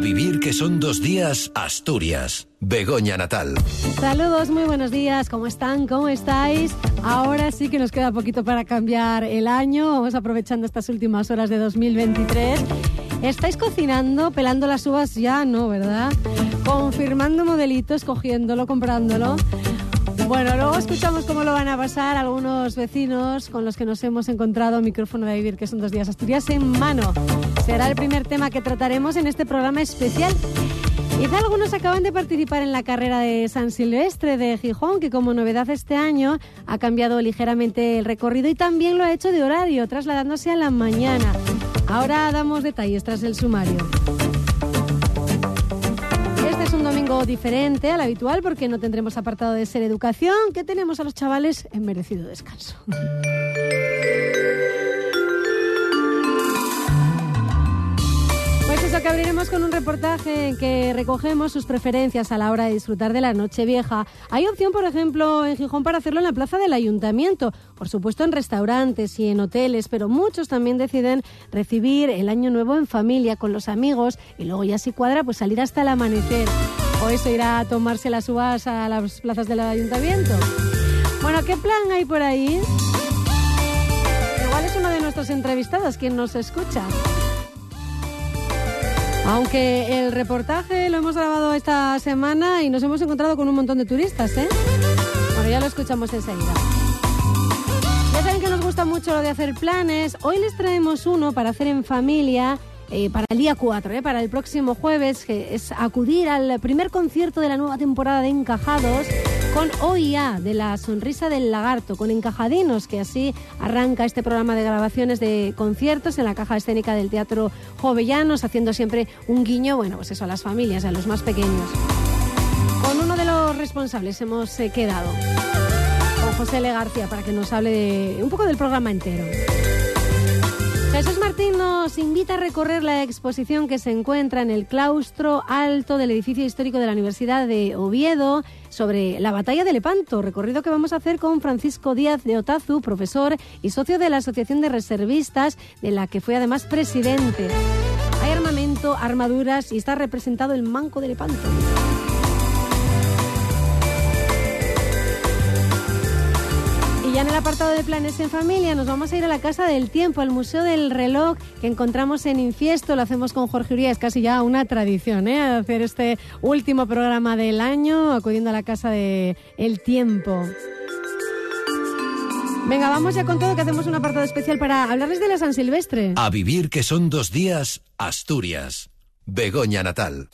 vivir que son dos días Asturias. Begoña Natal. Saludos, muy buenos días. ¿Cómo están? ¿Cómo estáis? Ahora sí que nos queda poquito para cambiar el año. Vamos aprovechando estas últimas horas de 2023. ¿Estáis cocinando, pelando las uvas? Ya no, ¿verdad? Confirmando modelitos, cogiéndolo, comprándolo. Bueno, luego escuchamos cómo lo van a pasar algunos vecinos con los que nos hemos encontrado micrófono de vivir, que son dos días Asturias en mano. Será el primer tema que trataremos en este programa especial. Quizá algunos acaban de participar en la carrera de San Silvestre de Gijón, que como novedad este año ha cambiado ligeramente el recorrido y también lo ha hecho de horario, trasladándose a la mañana. Ahora damos detalles tras el sumario diferente al habitual porque no tendremos apartado de ser educación, que tenemos a los chavales en merecido descanso. Pues eso que abriremos con un reportaje en que recogemos sus preferencias a la hora de disfrutar de la noche vieja. Hay opción, por ejemplo, en Gijón para hacerlo en la plaza del ayuntamiento, por supuesto en restaurantes y en hoteles, pero muchos también deciden recibir el año nuevo en familia, con los amigos, y luego ya si cuadra, pues salir hasta el amanecer. O eso irá a tomarse las uvas a las plazas del ayuntamiento. Bueno, ¿qué plan hay por ahí? Igual es uno de nuestros entrevistados quien nos escucha. Aunque el reportaje lo hemos grabado esta semana y nos hemos encontrado con un montón de turistas, ¿eh? Bueno, ya lo escuchamos enseguida. Ya saben que nos gusta mucho lo de hacer planes. Hoy les traemos uno para hacer en familia eh, para el día 4, eh, para el próximo jueves, que es acudir al primer concierto de la nueva temporada de Encajados con OIA, de la sonrisa del lagarto, con Encajadinos, que así arranca este programa de grabaciones de conciertos en la caja escénica del Teatro Jovellanos, haciendo siempre un guiño, bueno, pues eso, a las familias, a los más pequeños. Con uno de los responsables hemos eh, quedado, con José L. García, para que nos hable un poco del programa entero. Jesús Martín nos invita a recorrer la exposición que se encuentra en el claustro alto del edificio histórico de la Universidad de Oviedo sobre la batalla de Lepanto, recorrido que vamos a hacer con Francisco Díaz de Otazu, profesor y socio de la Asociación de Reservistas, de la que fue además presidente. Hay armamento, armaduras y está representado el manco de Lepanto. En el apartado de planes en familia nos vamos a ir a la Casa del Tiempo, al Museo del Reloj que encontramos en Infiesto. Lo hacemos con Jorge Uría, es casi ya una tradición ¿eh? hacer este último programa del año acudiendo a la Casa del Tiempo. Venga, vamos ya con todo que hacemos un apartado especial para hablarles de la San Silvestre. A vivir que son dos días, Asturias. Begoña Natal.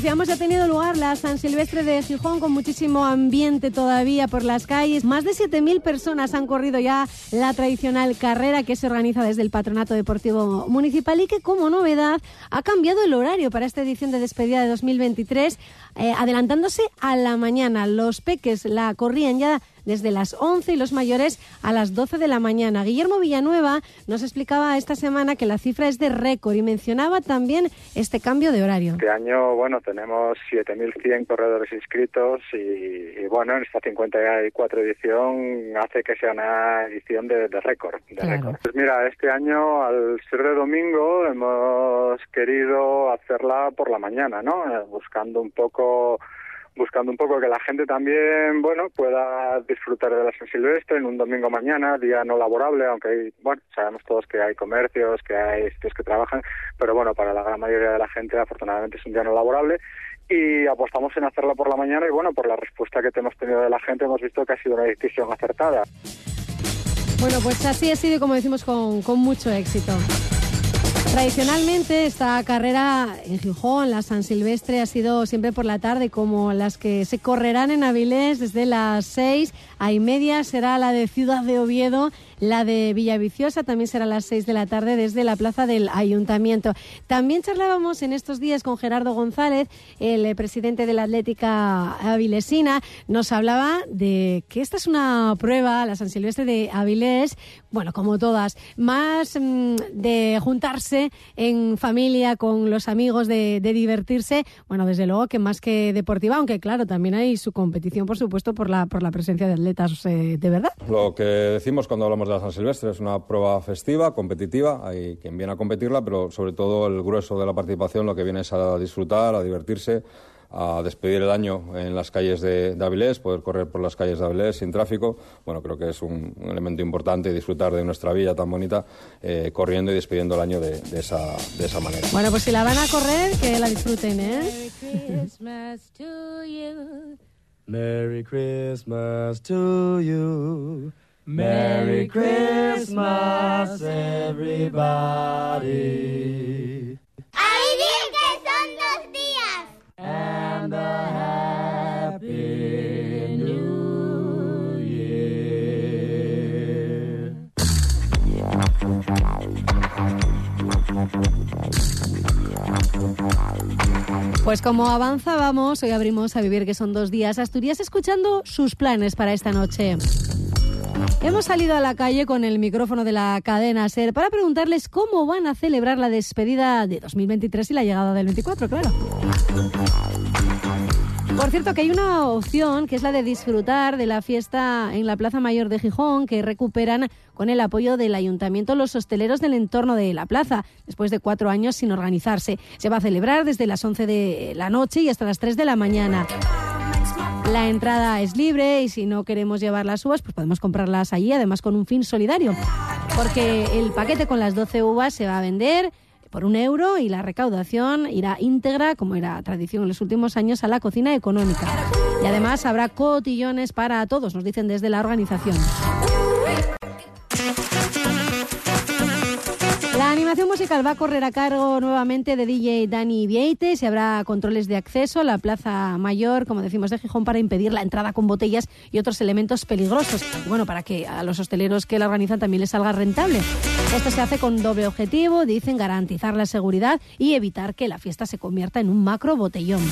Decíamos, ya ha tenido lugar la San Silvestre de Gijón con muchísimo ambiente todavía por las calles. Más de 7.000 personas han corrido ya la tradicional carrera que se organiza desde el Patronato Deportivo Municipal y que como novedad ha cambiado el horario para esta edición de despedida de 2023, eh, adelantándose a la mañana. Los peques la corrían ya desde las 11 y los mayores a las 12 de la mañana. Guillermo Villanueva nos explicaba esta semana que la cifra es de récord y mencionaba también este cambio de horario. Este año, bueno, tenemos 7.100 corredores inscritos y, bueno, en esta 54 edición hace que sea una edición de, récord. Pues mira, este año, al ser de domingo, hemos querido hacerla por la mañana, ¿no? Eh, buscando un poco buscando un poco que la gente también, bueno, pueda disfrutar de la San Silvestre en un domingo mañana, día no laborable, aunque bueno, sabemos todos que hay comercios, que hay sitios que trabajan, pero bueno, para la gran mayoría de la gente afortunadamente es un día no laborable y apostamos en hacerlo por la mañana y bueno, por la respuesta que hemos tenido de la gente hemos visto que ha sido una decisión acertada. Bueno, pues así ha sido, como decimos, con mucho éxito. Tradicionalmente esta carrera en Gijón, la San Silvestre, ha sido siempre por la tarde, como las que se correrán en Avilés desde las seis a y media será la de Ciudad de Oviedo la de Villaviciosa también será a las 6 de la tarde desde la plaza del Ayuntamiento. También charlábamos en estos días con Gerardo González, el eh, presidente de la Atlética Avilesina. Nos hablaba de que esta es una prueba, la San Silvestre de Avilés, bueno, como todas, más mm, de juntarse en familia, con los amigos, de, divertirse. Bueno, desde luego que más que deportiva, aunque claro, también hay su competición, por supuesto, por la, por la presencia de atletas eh, de verdad. Lo que decimos cuando hablamos de la San Silvestre es una prueba festiva, competitiva, hay quien viene a competirla, pero sobre todo el grueso de la participación lo que viene es a disfrutar, a divertirse a despedir el año en las calles de, Avilés, poder correr por las calles de Avilés sin tráfico. Bueno, creo que es un, elemento importante disfrutar de nuestra villa tan bonita eh, corriendo y despidiendo el año de, esa, de esa manera. Bueno, pues si la van a correr, que la disfruten, ¿eh? Merry Christmas to you. Merry Christmas, everybody. ¡Ahí que son dos días! And a happy new year. Pues como avanzábamos, hoy abrimos a vivir que son dos días Asturias escuchando sus planes para esta noche. Hemos salido a la calle con el micrófono de la cadena SER para preguntarles cómo van a celebrar la despedida de 2023 y la llegada del 24, claro. Por cierto, que hay una opción que es la de disfrutar de la fiesta en la Plaza Mayor de Gijón, que recuperan con el apoyo del ayuntamiento los hosteleros del entorno de la plaza, después de cuatro años sin organizarse. Se va a celebrar desde las 11 de la noche y hasta las 3 de la mañana. La entrada es libre y si no queremos llevar las uvas, pues podemos comprarlas allí, además con un fin solidario. Porque el paquete con las 12 uvas se va a vender por un euro y la recaudación irá íntegra, como era tradición en los últimos años, a la cocina económica. Y además habrá cotillones para todos, nos dicen desde la organización. La animación musical va a correr a cargo nuevamente de DJ Dani Vieites y habrá controles de acceso a la Plaza Mayor, como decimos, de Gijón para impedir la entrada con botellas y otros elementos peligrosos. Y bueno, para que a los hosteleros que la organizan también les salga rentable. Esto se hace con doble objetivo, dicen garantizar la seguridad y evitar que la fiesta se convierta en un macro botellón.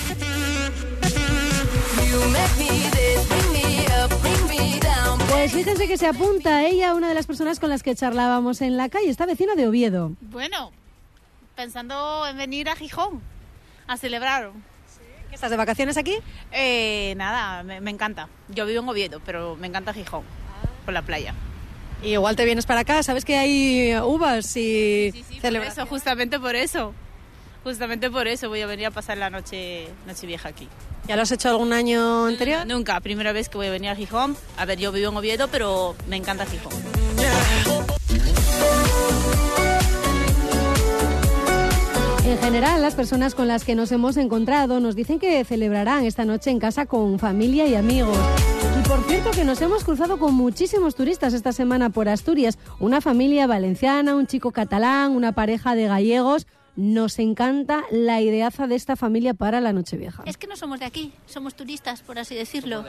Pues fíjense que se apunta ella, una de las personas con las que charlábamos en la calle, está vecina de Oviedo. Bueno, pensando en venir a Gijón a celebrar. ¿Estás de vacaciones aquí? Eh, nada, me, encanta. Yo vivo en Oviedo, pero me encanta Gijón, por la playa. Y igual te vienes para acá, sabes que hay uvas y sí, sí, eso, justamente por eso. Justamente por eso voy a venir a pasar la noche, noche vieja aquí. ¿Ya lo has hecho algún año anterior? nunca, primera vez que voy a venir a Gijón. A ver, yo vivo en Oviedo, pero me encanta Gijón. En general, las personas con las que nos hemos encontrado nos dicen que celebrarán esta noche en casa con familia y amigos. Y por cierto que nos hemos cruzado con muchísimos turistas esta semana por Asturias. Una familia valenciana, un chico catalán, una pareja de gallegos. Nos encanta la ideaza de esta familia para la Nochevieja. Es que no somos de aquí, somos turistas, por así decirlo.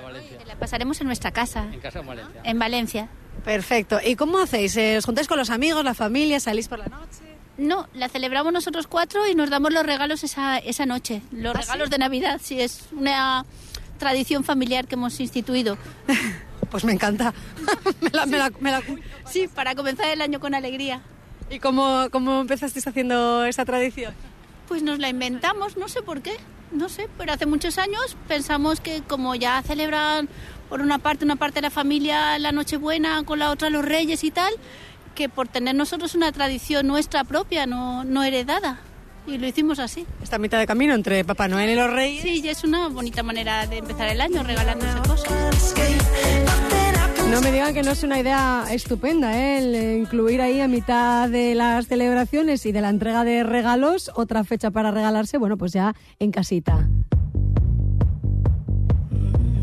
La pasaremos en nuestra casa. ¿En casa en Valencia? En Valencia. Perfecto. ¿Y cómo hacéis? ¿Os juntáis con los amigos, la familia, salís por la noche? No, la celebramos nosotros cuatro y nos damos los regalos esa, esa noche. Los ¿Ah, regalos de Navidad, sí, es una tradición familiar que hemos instituido. Pues me encanta. sí, para comenzar el año con alegría. ¿Y cómo, cómo empezasteis haciendo esa tradición? Pues nos la inventamos, no sé por qué, no sé, pero hace muchos años pensamos que como ya celebran por una parte una parte de la familia la Nochebuena, con la otra los Reyes y tal, que por tener nosotros una tradición nuestra propia, no, no heredada. Y lo hicimos así. Esta mitad de camino entre Papá Noel y los Reyes. Sí, y es una bonita manera de empezar el año, regalándose cosas. No me digan que no es una idea estupenda, ¿eh? El incluir ahí a mitad de las celebraciones y de la entrega de regalos otra fecha para regalarse, bueno, pues ya en casita.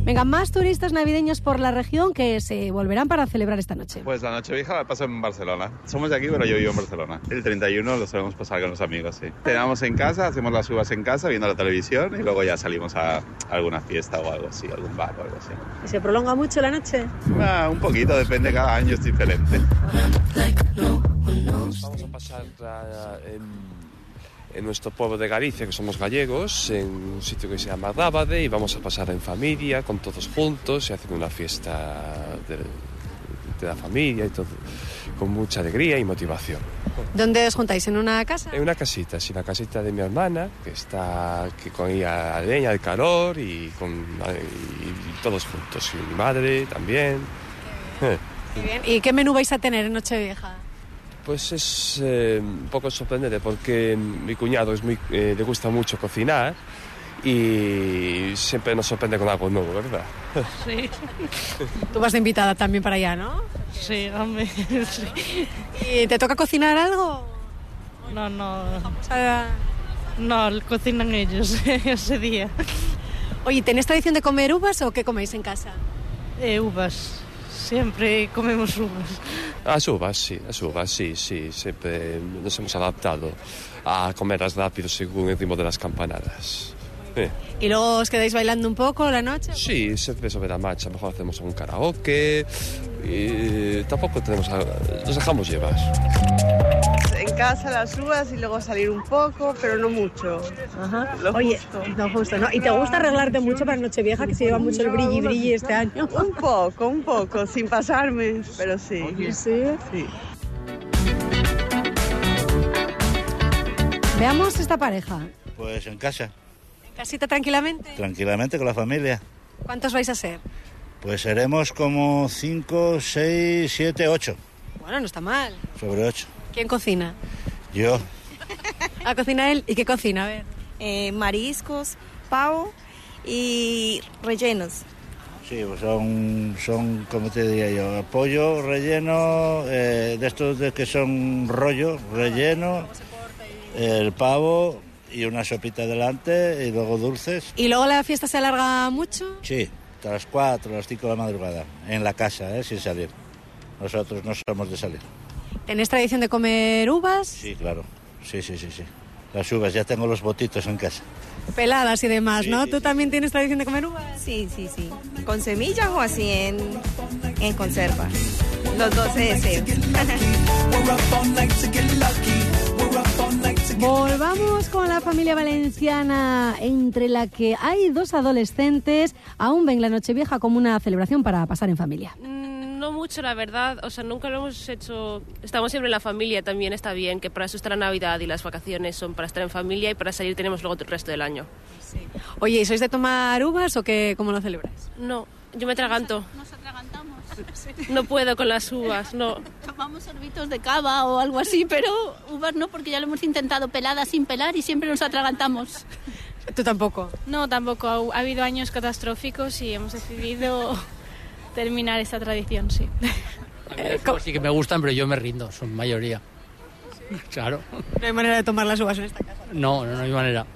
Venga, más turistas navideños por la región que se volverán para celebrar esta noche. Pues la noche vieja la paso en Barcelona. Somos de aquí, pero yo vivo en Barcelona. El 31 lo solemos pasar con los amigos, sí. Cenamos en casa, hacemos las uvas en casa, viendo la televisión y luego ya salimos a alguna fiesta o algo así, algún bar o algo así. ¿Y se prolonga mucho la noche? Ah, un poquito, depende, cada año es diferente. Vamos a pasar en en nuestro pueblo de Galicia, que somos gallegos, en un sitio que se llama Rábade, y vamos a pasar en familia, con todos juntos, y hacer una fiesta de la familia y todo, con mucha alegría y motivación. ¿Dónde os juntáis? ¿En una casa? En una casita, sí, la casita de mi hermana, que está que con ella la leña, el calor y, con, y todos juntos, y mi madre también. Muy bien. ¿Y qué menú vais a tener en Nochevieja? Pues es eh, un poco sorprendente porque mi cuñado es muy, eh, le gusta mucho cocinar y siempre nos sorprende con algo nuevo, ¿verdad? Sí, Tú vas de invitada también para allá, ¿no? sí, hombre. Sí. ¿Y te toca cocinar algo? No, no. No, cocinan ellos ese día. Oye, ¿tenéis tradición de comer uvas o qué coméis en casa? Eh, uvas. Siempre comemos uvas. Las uvas, sí, las uvas, sí, sí, siempre nos hemos adaptado a comerlas rápido según el ritmo de las campanadas. Eh. ¿Y luego os quedáis bailando un poco la noche? Sí, siempre sobre la marcha, a lo mejor hacemos un karaoke y tampoco tenemos, a- nos dejamos llevar. Casa las uvas y luego salir un poco, pero no mucho. Lo Oye, justo. no justo, ¿no? ¿Y te gusta arreglarte mucho para Nochevieja, que se lleva mucho el brilli brilli este año? Un poco, un poco, sin pasarme, pero sí. ¿Sí? Sí. Veamos esta pareja. Pues en casa, ¿En casita tranquilamente? tranquilamente con la familia. ¿Cuántos vais a ser? Pues seremos como 5, 6, 7, 8. Bueno, no está mal. Sobre 8. ¿Quién cocina? Yo, ¿A cocina él? ¿Y qué cocina? A ver. Eh, mariscos, pavo y rellenos. sí, pues son, son, como te diría yo, pollo relleno, eh, de estos de que son rollo, relleno, el pavo y una sopita delante y luego dulces. ¿Y luego la fiesta se alarga mucho? Sí, hasta las 4, las 5 de la madrugada, en la casa, ¿eh? sin salir. Nosotros no somos de salir. ¿Tenéis tradición de comer uvas? Sí, claro. Sí, sí, sí, sí. Las uvas, ya tengo los botitos en casa. Peladas y demás, Sí, ¿no? sí, ¿Tú sí. también tienes tradición de comer uvas? Sí, sí, sí. ¿Con semillas o así en, en conserva? Los dos deseos. Volvamos con la familia valenciana, entre la que hay dos adolescentes. Aún ven la Nochevieja como una celebración para pasar en familia. Mm, No mucho, la verdad. O sea, nunca lo hemos hecho. Estamos siempre en la familia, también está bien, que para eso está la Navidad y las vacaciones son para estar en familia y para salir tenemos luego el resto del año. Oye, ¿y sois de tomar uvas o qué, cómo lo celebráis? No, yo me atraganto. Nos atragantamos. No puedo con las uvas, no. Tomamos sorbitos de cava o algo así, pero uvas no, porque ya lo hemos intentado peladas sin pelar y siempre nos atragantamos. ¿Tú tampoco? No, tampoco. Ha, ha habido años catastróficos y hemos decidido terminar esta tradición, sí. A mí las uvas sí que me gustan, pero yo me rindo, son mayoría. Claro. No hay manera de tomar las uvas en esta casa. No, no, no hay manera.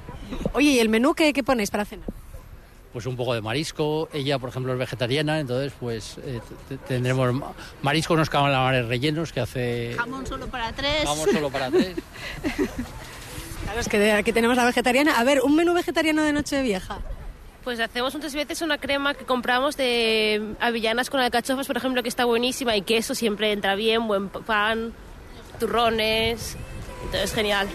Oye, ¿y el menú qué, qué ponéis para cenar? Pues un poco de marisco. Ella, por ejemplo, es vegetariana, entonces pues eh, t- tendremos ma- marisco, unos calamares rellenos que hace... Jamón solo para tres. Vamos solo para tres. Claro, es que de- aquí tenemos la vegetariana. A ver, un menú vegetariano de Nochevieja. Pues hacemos muchas veces una crema que compramos de avellanas con alcachofas, por ejemplo, que está buenísima y queso siempre entra bien, buen pan, turrones. Entonces, genial.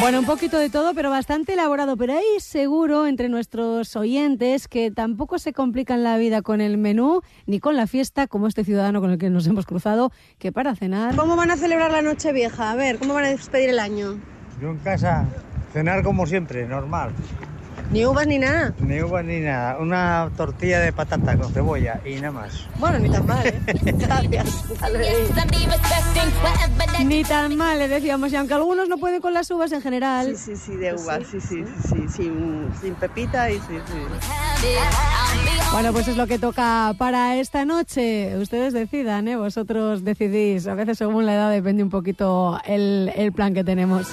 Bueno, un poquito de todo, pero bastante elaborado. Pero hay seguro entre nuestros oyentes que tampoco se complican la vida con el menú ni con la fiesta, como este ciudadano con el que nos hemos cruzado, que para cenar. ¿Cómo van a celebrar la Nochevieja? A ver, ¿cómo van a despedir el año? Yo en casa, cenar como siempre, normal. Ni uvas ni nada. Ni uvas ni nada. Una tortilla de patata con cebolla y nada más. Bueno, ni tan mal, ¿eh? Gracias. Ni tan mal, le decíamos. Y aunque algunos no pueden con las uvas en general. Sí, sí, sí, de uvas, sí, sí, sí, sí, sin, sin pepita y sí, sí. Bueno, pues es lo que toca para esta noche. Ustedes decidan, ¿eh? Vosotros decidís. A veces según la edad depende un poquito el, el plan que tenemos.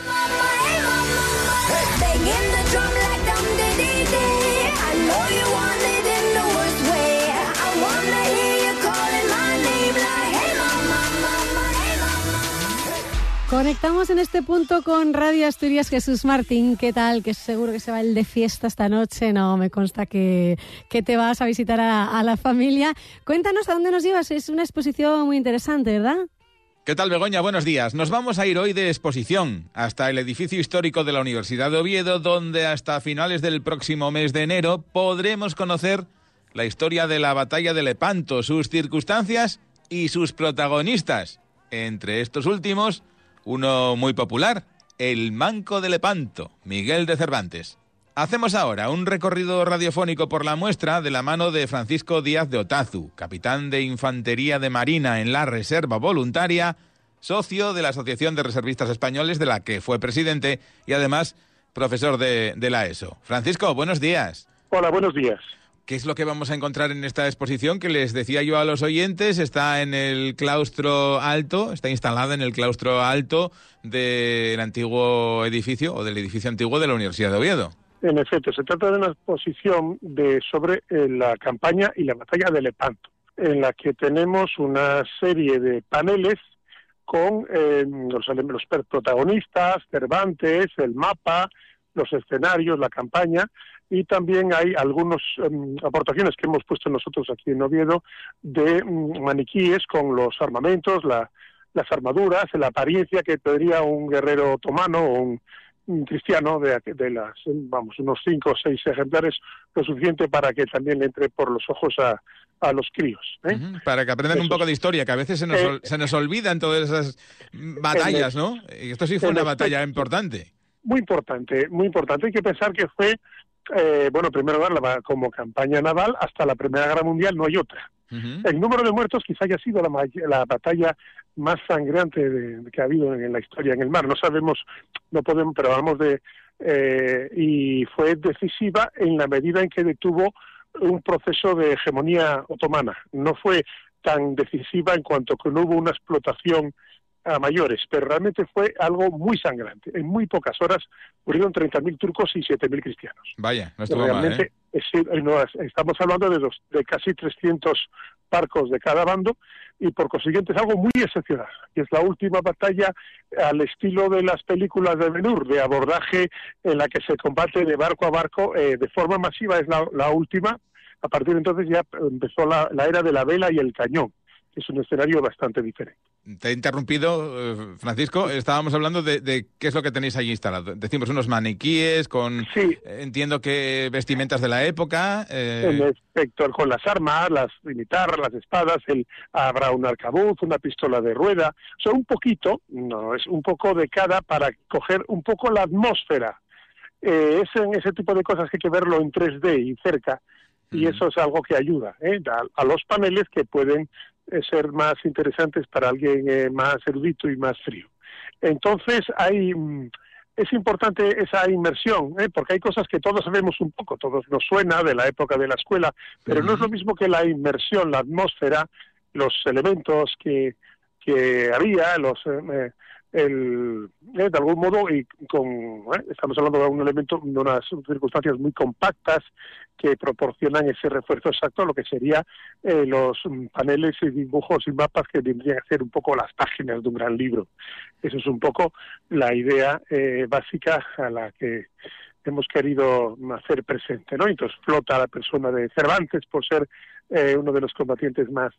Conectamos en este punto con Radio Asturias Jesús Martín. ¿Qué tal? Que seguro que se va el de fiesta esta noche. No, me consta que, que te vas a visitar a, a la familia. Cuéntanos a dónde nos llevas. Es una exposición muy interesante, ¿verdad? ¿Qué tal, Begoña? Buenos días. Nos vamos a ir hoy de exposición hasta el edificio histórico de la Universidad de Oviedo, donde hasta finales del próximo mes de enero podremos conocer la historia de la batalla de Lepanto, sus circunstancias y sus protagonistas. Entre estos últimos, uno muy popular, el Manco de Lepanto, Miguel de Cervantes. Hacemos ahora un recorrido radiofónico por la muestra de la mano de Francisco Díaz de Otazu, capitán de Infantería de Marina en la Reserva Voluntaria, socio de la Asociación de Reservistas Españoles de la que fue presidente y además profesor de, la ESO. Francisco, buenos días. Hola, buenos días. ¿Qué es lo que vamos a encontrar en esta exposición que les decía yo a los oyentes? Está en el claustro alto, está instalada en el claustro alto del antiguo edificio o del edificio antiguo de la Universidad de Oviedo. En efecto, se trata de una exposición de, sobre eh, la campaña y la batalla de Lepanto, en la que tenemos una serie de paneles con eh, los, los protagonistas, Cervantes, el mapa, los escenarios, la campaña, y también hay algunas em, aportaciones que hemos puesto nosotros aquí en Oviedo de mm, maniquíes con los armamentos, la, las armaduras, la apariencia que tendría un guerrero otomano o un, un cristiano de, de, las, vamos, unos cinco o seis ejemplares, lo suficiente para que también le entre por los ojos a, a los críos. ¿eh? Para que aprendan un poco de historia, que a veces se nos, Eh, se nos olvidan todas esas batallas, ¿no? Y esto sí fue una batalla importante. Muy importante, muy importante. Hay que pensar que fue, eh, bueno, primero la- como campaña naval hasta la Primera Guerra Mundial no hay otra. El número de muertos quizá haya sido la, la batalla más sangrante de- que ha habido en, la historia en el mar. No sabemos, no podemos, pero hablamos de... eh, y fue decisiva en la medida en que detuvo un proceso de hegemonía otomana. No fue tan decisiva en cuanto que no hubo una explotación a mayores, pero realmente fue algo muy sangrante. En muy pocas horas murieron 30.000 turcos y 7.000 cristianos. Vaya, no estuvo Realmente ¿eh? eh, no, es- estamos hablando de, dos, de casi 300 barcos de cada bando y por consiguiente es algo muy excepcional. Y es la última batalla al estilo de las películas de Ben-Hur, de abordaje en la que se combate de barco a barco eh, de forma masiva, es la, la última. A partir de entonces ya empezó la, la era de la vela y el cañón, que es un escenario bastante diferente. Te he interrumpido, eh, Francisco. Estábamos hablando de, de qué es lo que tenéis allí instalado. Decimos unos maniquíes con, eh, entiendo que vestimentas de la época. eh, En efecto, con las armas, las guitarras, las espadas, el, habrá un arcabuz, una pistola de rueda, o sea, un poquito, no, es un poco de cada para coger un poco la atmósfera. Eh, es en ese tipo de cosas que hay que verlo en 3D y cerca, y eso es algo que ayuda ¿eh? a, a los paneles que pueden ser más interesantes para alguien eh, más erudito y más frío. Entonces, hay, mm, es importante esa inmersión, ¿eh? porque hay cosas que todos sabemos un poco, todos nos suena de la época de la escuela, pero no es lo mismo que la inmersión, la atmósfera, los elementos que, que había, los eh, eh, el, eh, de algún modo, y con eh, estamos hablando de un elemento, de unas circunstancias muy compactas que proporcionan ese refuerzo exacto a lo que sería eh, los mm, paneles y dibujos y mapas que vendrían a ser un poco las páginas de un gran libro. Eso es un poco la idea eh, básica a la que hemos querido hacer presente, ¿no? Entonces flota la persona de Cervantes por ser eh, uno de los combatientes más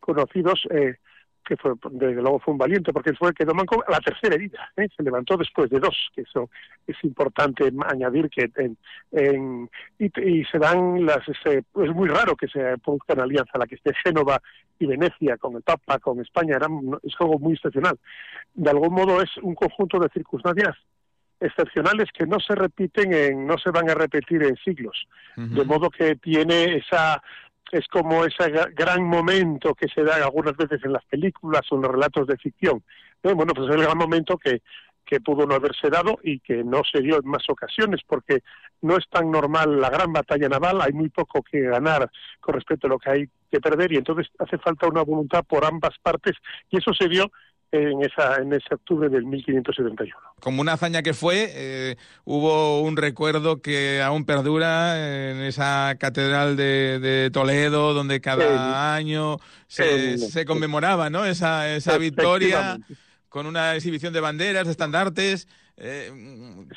conocidos, eh, que fue, desde luego fue un valiente, porque fue el que tomó la tercera herida, ¿eh? se levantó después de dos, que eso es importante añadir que en, en, y, y, se dan las, se, es muy raro que se produzca una alianza, la que esté Génova y Venecia con el Papa, con España, era, es algo muy excepcional. De algún modo es un conjunto de circunstancias excepcionales que no se repiten en, no se van a repetir en siglos, uh -huh. de modo que tiene esa es como ese gran momento que se da algunas veces en las películas o en los relatos de ficción. Bueno, pues es el gran momento que, que pudo no haberse dado y que no se dio en más ocasiones, porque no es tan normal la gran batalla naval, hay muy poco que ganar con respecto a lo que hay que perder, y entonces hace falta una voluntad por ambas partes, y eso se dio en, esa, en ese octubre del 1571. Como una hazaña que fue, eh, hubo un recuerdo que aún perdura en esa catedral de, de Toledo, donde cada el, año se, el, se, conmemoraba ¿no? esa, esa victoria con una exhibición de banderas, de estandartes. Eh...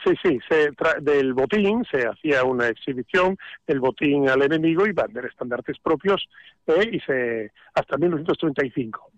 Sí, sí, se del botín se hacía una exhibición, el botín al enemigo y banderas, estandartes propios, eh, y se hasta 1935.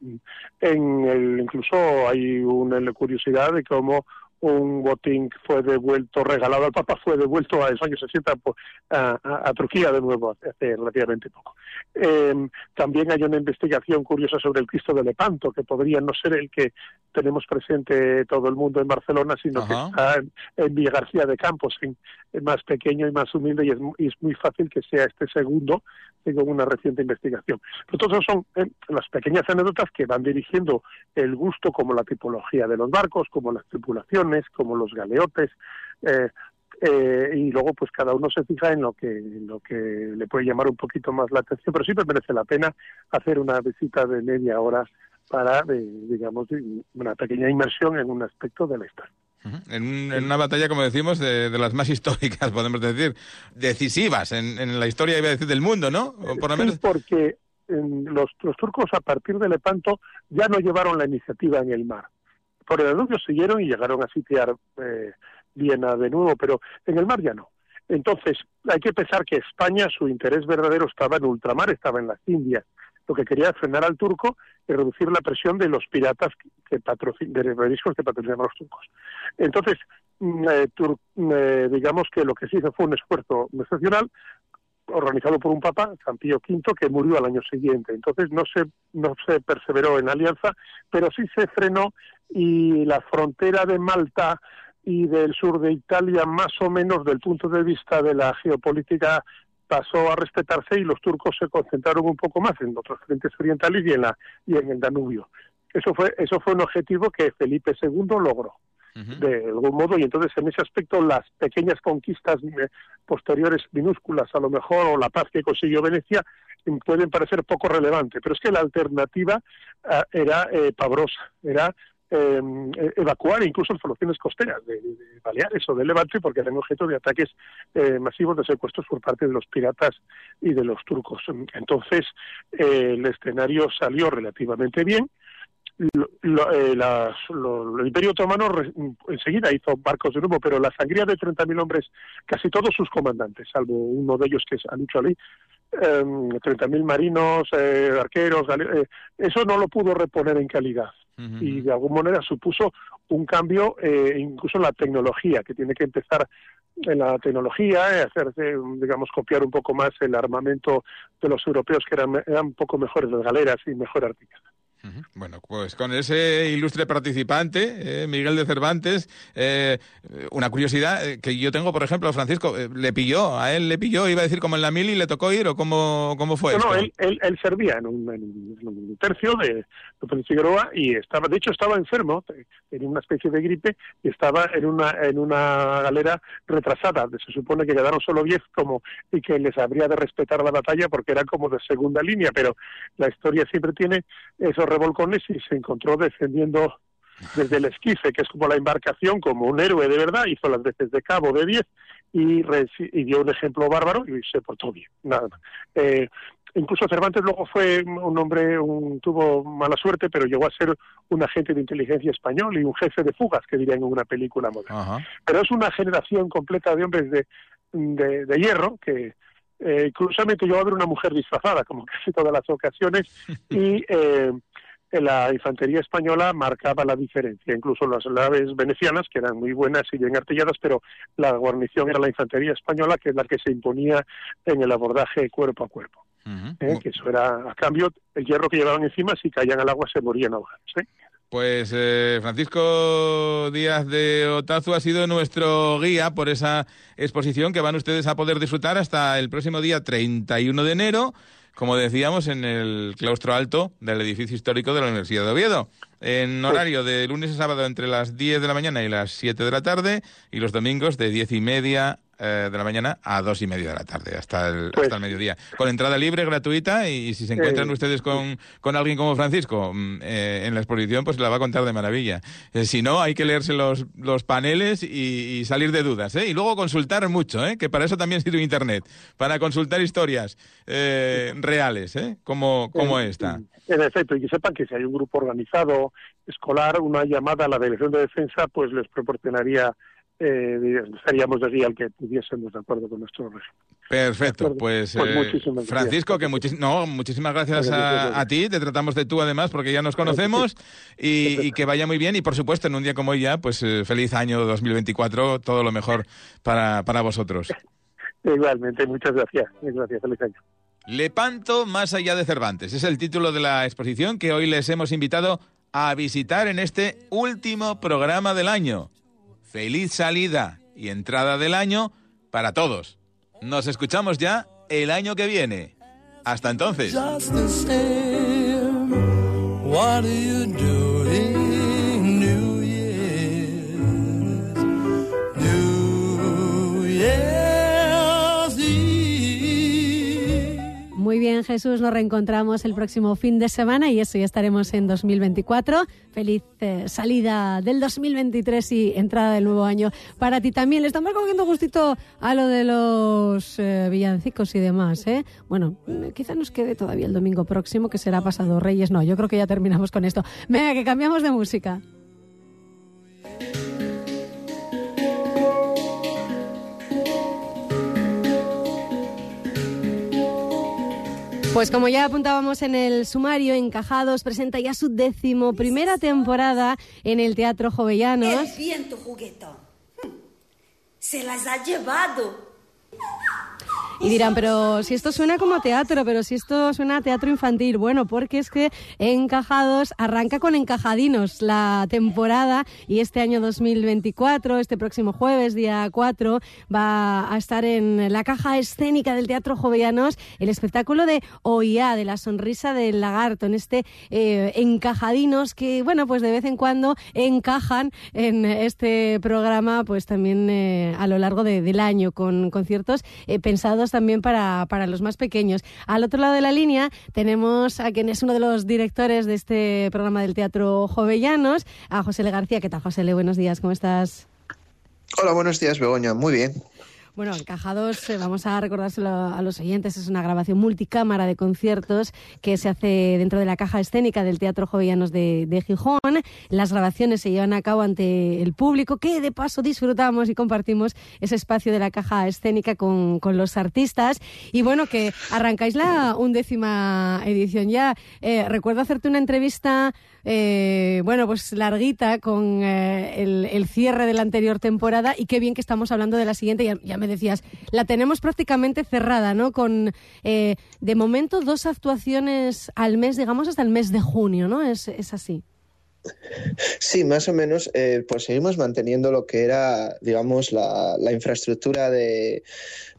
En el, incluso hay una curiosidad de cómo un botín que fue devuelto, regalado al Papa, fue devuelto a los años 60 por- a, a- a Turquía de nuevo hace relativamente poco. Eh, también hay una investigación curiosa sobre el Cristo de Lepanto, que podría no ser el que tenemos presente todo el mundo en Barcelona, sino que está en, en Villa García de Campos, en, en más pequeño y más humilde, y es, mu- y es muy fácil que sea este segundo, según una reciente investigación. Pero todos son eh, las pequeñas anécdotas que van dirigiendo el gusto, como la tipología de los barcos, como las tripulaciones, como los galeotes, eh, eh, y luego pues cada uno se fija en lo que en lo que le puede llamar un poquito más la atención, pero siempre merece la pena hacer una visita de media hora para, eh, digamos, una pequeña inmersión en un aspecto de la historia. En, un- en una batalla, como decimos, de, de las más históricas, podemos decir, decisivas en, en la historia, iba a decir, del mundo, ¿no? O por lo Sí, menos. porque en los, los turcos a partir de Lepanto ya no llevaron la iniciativa en el mar. Por el Danubio siguieron y llegaron a sitiar eh, Viena de nuevo, pero en el mar ya no. Entonces, hay que pensar que España, su interés verdadero estaba en ultramar, estaba en las Indias. Lo que quería frenar al turco y reducir la presión de los piratas que de mariscos que patrocinaban los turcos. Entonces, mm, eh, eh, digamos que lo que se hizo fue un esfuerzo excepcional organizado por un papa, San Pío V, que murió al año siguiente. Entonces no se, no se perseveró en alianza, pero sí se frenó y la frontera de Malta y del sur de Italia, más o menos del punto de vista de la geopolítica, pasó a respetarse y los turcos se concentraron un poco más en otros frentes orientales y en, la, y en el Danubio. Eso fue, eso fue un objetivo que Felipe II logró de algún modo y entonces en ese aspecto las pequeñas conquistas eh, posteriores minúsculas a lo mejor o la paz que consiguió Venecia mm, pueden parecer poco relevante pero es que la alternativa ah, era eh, pavorosa era eh, evacuar incluso las poblaciones costeras de, de Baleares o de Levante porque eran objeto de ataques eh, masivos de secuestros por parte de los piratas y de los turcos. Entonces eh, el escenario salió relativamente bien lo- lo- eh, las- lo- el Imperio Otomano re- enseguida hizo barcos de nuevo, pero la sangría de 30.000 hombres, casi todos sus comandantes, salvo uno de ellos que es Ali, eh, 30.000 marinos, eh, arqueros, eh, eso no lo pudo reponer en calidad. Y de alguna manera supuso un cambio eh, incluso en la tecnología, que tiene que empezar en la tecnología, eh, hacerse, digamos, copiar un poco más el armamento de los europeos, que eran, eran un poco mejores las galeras y mejor artilladas. Bueno, pues con ese ilustre participante, eh, Miguel de Cervantes, eh, una curiosidad eh, que yo tengo, por ejemplo, Francisco, eh, le pilló, a él le pilló, iba a decir como en la mili, le tocó ir o cómo, cómo fue No, no, él, él, él servía en un, en un- tercio de, de Figueroa y estaba, de hecho estaba enfermo, tenía una especie de gripe y estaba en una, en una galera retrasada. Se supone que quedaron solo 10 como, y que les habría de respetar la batalla porque era como de segunda línea, pero la historia siempre tiene esos revolcones y se encontró defendiendo desde el esquife, que es como la embarcación, como un héroe de verdad, hizo las veces de cabo de 10 y, y dio un ejemplo bárbaro y se portó bien. Nada más. Eh, incluso Cervantes luego fue un hombre, un, tuvo mala suerte, pero llegó a ser un agente de inteligencia español y un jefe de fugas, que dirían en una película moderna. Pero es una generación completa de hombres de, de, de hierro que, eh, curiosamente, yo a ver una mujer disfrazada, como casi todas las ocasiones, y eh, la infantería española marcaba la diferencia. Incluso las naves venecianas, que eran muy buenas y bien artilladas, pero la guarnición era la infantería española, que es la que se imponía en el abordaje cuerpo a cuerpo. ¿eh? Que eso era, a cambio, el hierro que llevaban encima, si caían al agua, se morían ahogados. ¿eh? Pues eh, Francisco Díaz de Otazu ha sido nuestro guía por esa exposición que van ustedes a poder disfrutar hasta el próximo día 31 de enero, como decíamos, en el claustro alto del edificio histórico de la Universidad de Oviedo. En horario de lunes a sábado entre las 10 de la mañana y las 7 de la tarde y los domingos de 10 y media eh, de la mañana a dos y media de la tarde, hasta el, hasta el mediodía. Con entrada libre, gratuita, y, si se encuentran Eh, ustedes con, con alguien como Francisco mm, eh, en la exposición, pues la va a contar de maravilla. Eh, si no, hay que leerse los, los paneles y, y salir de dudas, ¿eh? Y luego consultar mucho, ¿eh? Que para eso también sirve Internet, para consultar historias eh, reales, ¿eh? Como, como esta. En efecto, y que sepan que si hay un grupo organizado escolar, una llamada a la Dirección de Defensa, pues les proporcionaría eh, estaríamos de día al que pudiésemos de acuerdo con nuestro régimen. Perfecto, pues, Pues eh. Francisco, que muchis- no, muchísimas gracias a, a ti, te tratamos de tú además porque ya nos conocemos y, y que vaya muy bien y por supuesto en un día como hoy ya, pues eh, feliz año 2024, todo lo mejor para, para vosotros. Igualmente, muchas gracias. Gracias, feliz año. Lepanto más allá de Cervantes es el título de la exposición que hoy les hemos invitado a visitar en este último programa del año. Feliz salida y entrada del año para todos. Nos escuchamos ya el año que viene. Hasta entonces. Muy bien, Jesús, nos reencontramos el próximo fin de semana y eso ya estaremos en 2024. Feliz eh, salida del 2023 y entrada del nuevo año para ti también. Le estamos cogiendo gustito a lo de los eh, villancicos y demás, ¿eh? Bueno, mm, quizá nos quede todavía el domingo próximo, que será pasado Reyes. No, yo creo que ya terminamos con esto. Venga, que cambiamos de música. Pues como ya apuntábamos en el sumario, Encajados presenta ya su décimo primera temporada en el Teatro Jovellanos. El viento juguetón. Se las ha llevado. Y dirán, pero si esto suena como teatro, pero si esto suena teatro infantil. Bueno, porque es que Encajados arranca con Encajadinos la temporada y este año 2024, este próximo jueves, día 4, va a estar en la caja escénica del Teatro Jovellanos el espectáculo de OIA, de la sonrisa del lagarto, en este eh, Encajadinos que, bueno, pues de vez en cuando encajan en este programa, pues también eh, a lo largo de- del año, con conciertos eh, pensados también para, para los más pequeños. Al otro lado de la línea tenemos a quien es uno de los directores de este programa del Teatro Jovellanos, a José L. García. ¿Qué tal, José L? Buenos días, ¿cómo estás? Hola, buenos días, Begoña. Muy bien. Bueno, Encajados, eh, vamos a recordárselo a los oyentes, es una grabación multicámara de conciertos que se hace dentro de la caja escénica del Teatro Jovellanos de, de Gijón. Las grabaciones se llevan a cabo ante el público, que de paso disfrutamos y compartimos ese espacio de la caja escénica con, con los artistas. Y bueno, que arrancáis la undécima edición ya. Eh, recuerdo hacerte una entrevista eh, bueno, pues larguita con eh, el, el cierre de la anterior temporada y qué bien que estamos hablando de la siguiente. Ya, ya me decías, la tenemos prácticamente cerrada, ¿no? Con, eh, de momento, dos actuaciones al mes, digamos, hasta el mes de junio, ¿no? Es, es así. Sí, más o menos, eh, pues seguimos manteniendo lo que era, digamos, la, la infraestructura de,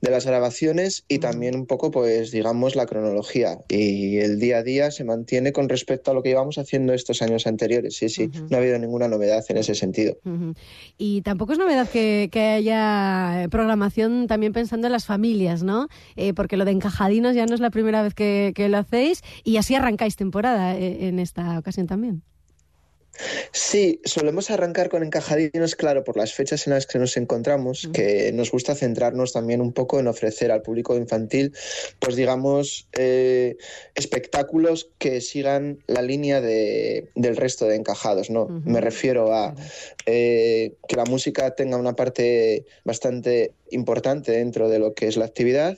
de las grabaciones y también un poco, pues, digamos, la cronología. Y el día a día se mantiene con respecto a lo que íbamos haciendo estos años anteriores. Sí, sí, no ha habido ninguna novedad en ese sentido. Y tampoco es novedad que, que haya programación también pensando en las familias, ¿no? Eh, porque lo de encajadinos ya no es la primera vez que, que lo hacéis y así arrancáis temporada eh, en esta ocasión también. Sí, solemos arrancar con encajadinos, claro, por las fechas en las que nos encontramos, que nos gusta centrarnos también un poco en ofrecer al público infantil, pues digamos, eh, espectáculos que sigan la línea de, del resto de encajados, ¿no? Me refiero a eh, que la música tenga una parte bastante importante dentro de lo que es la actividad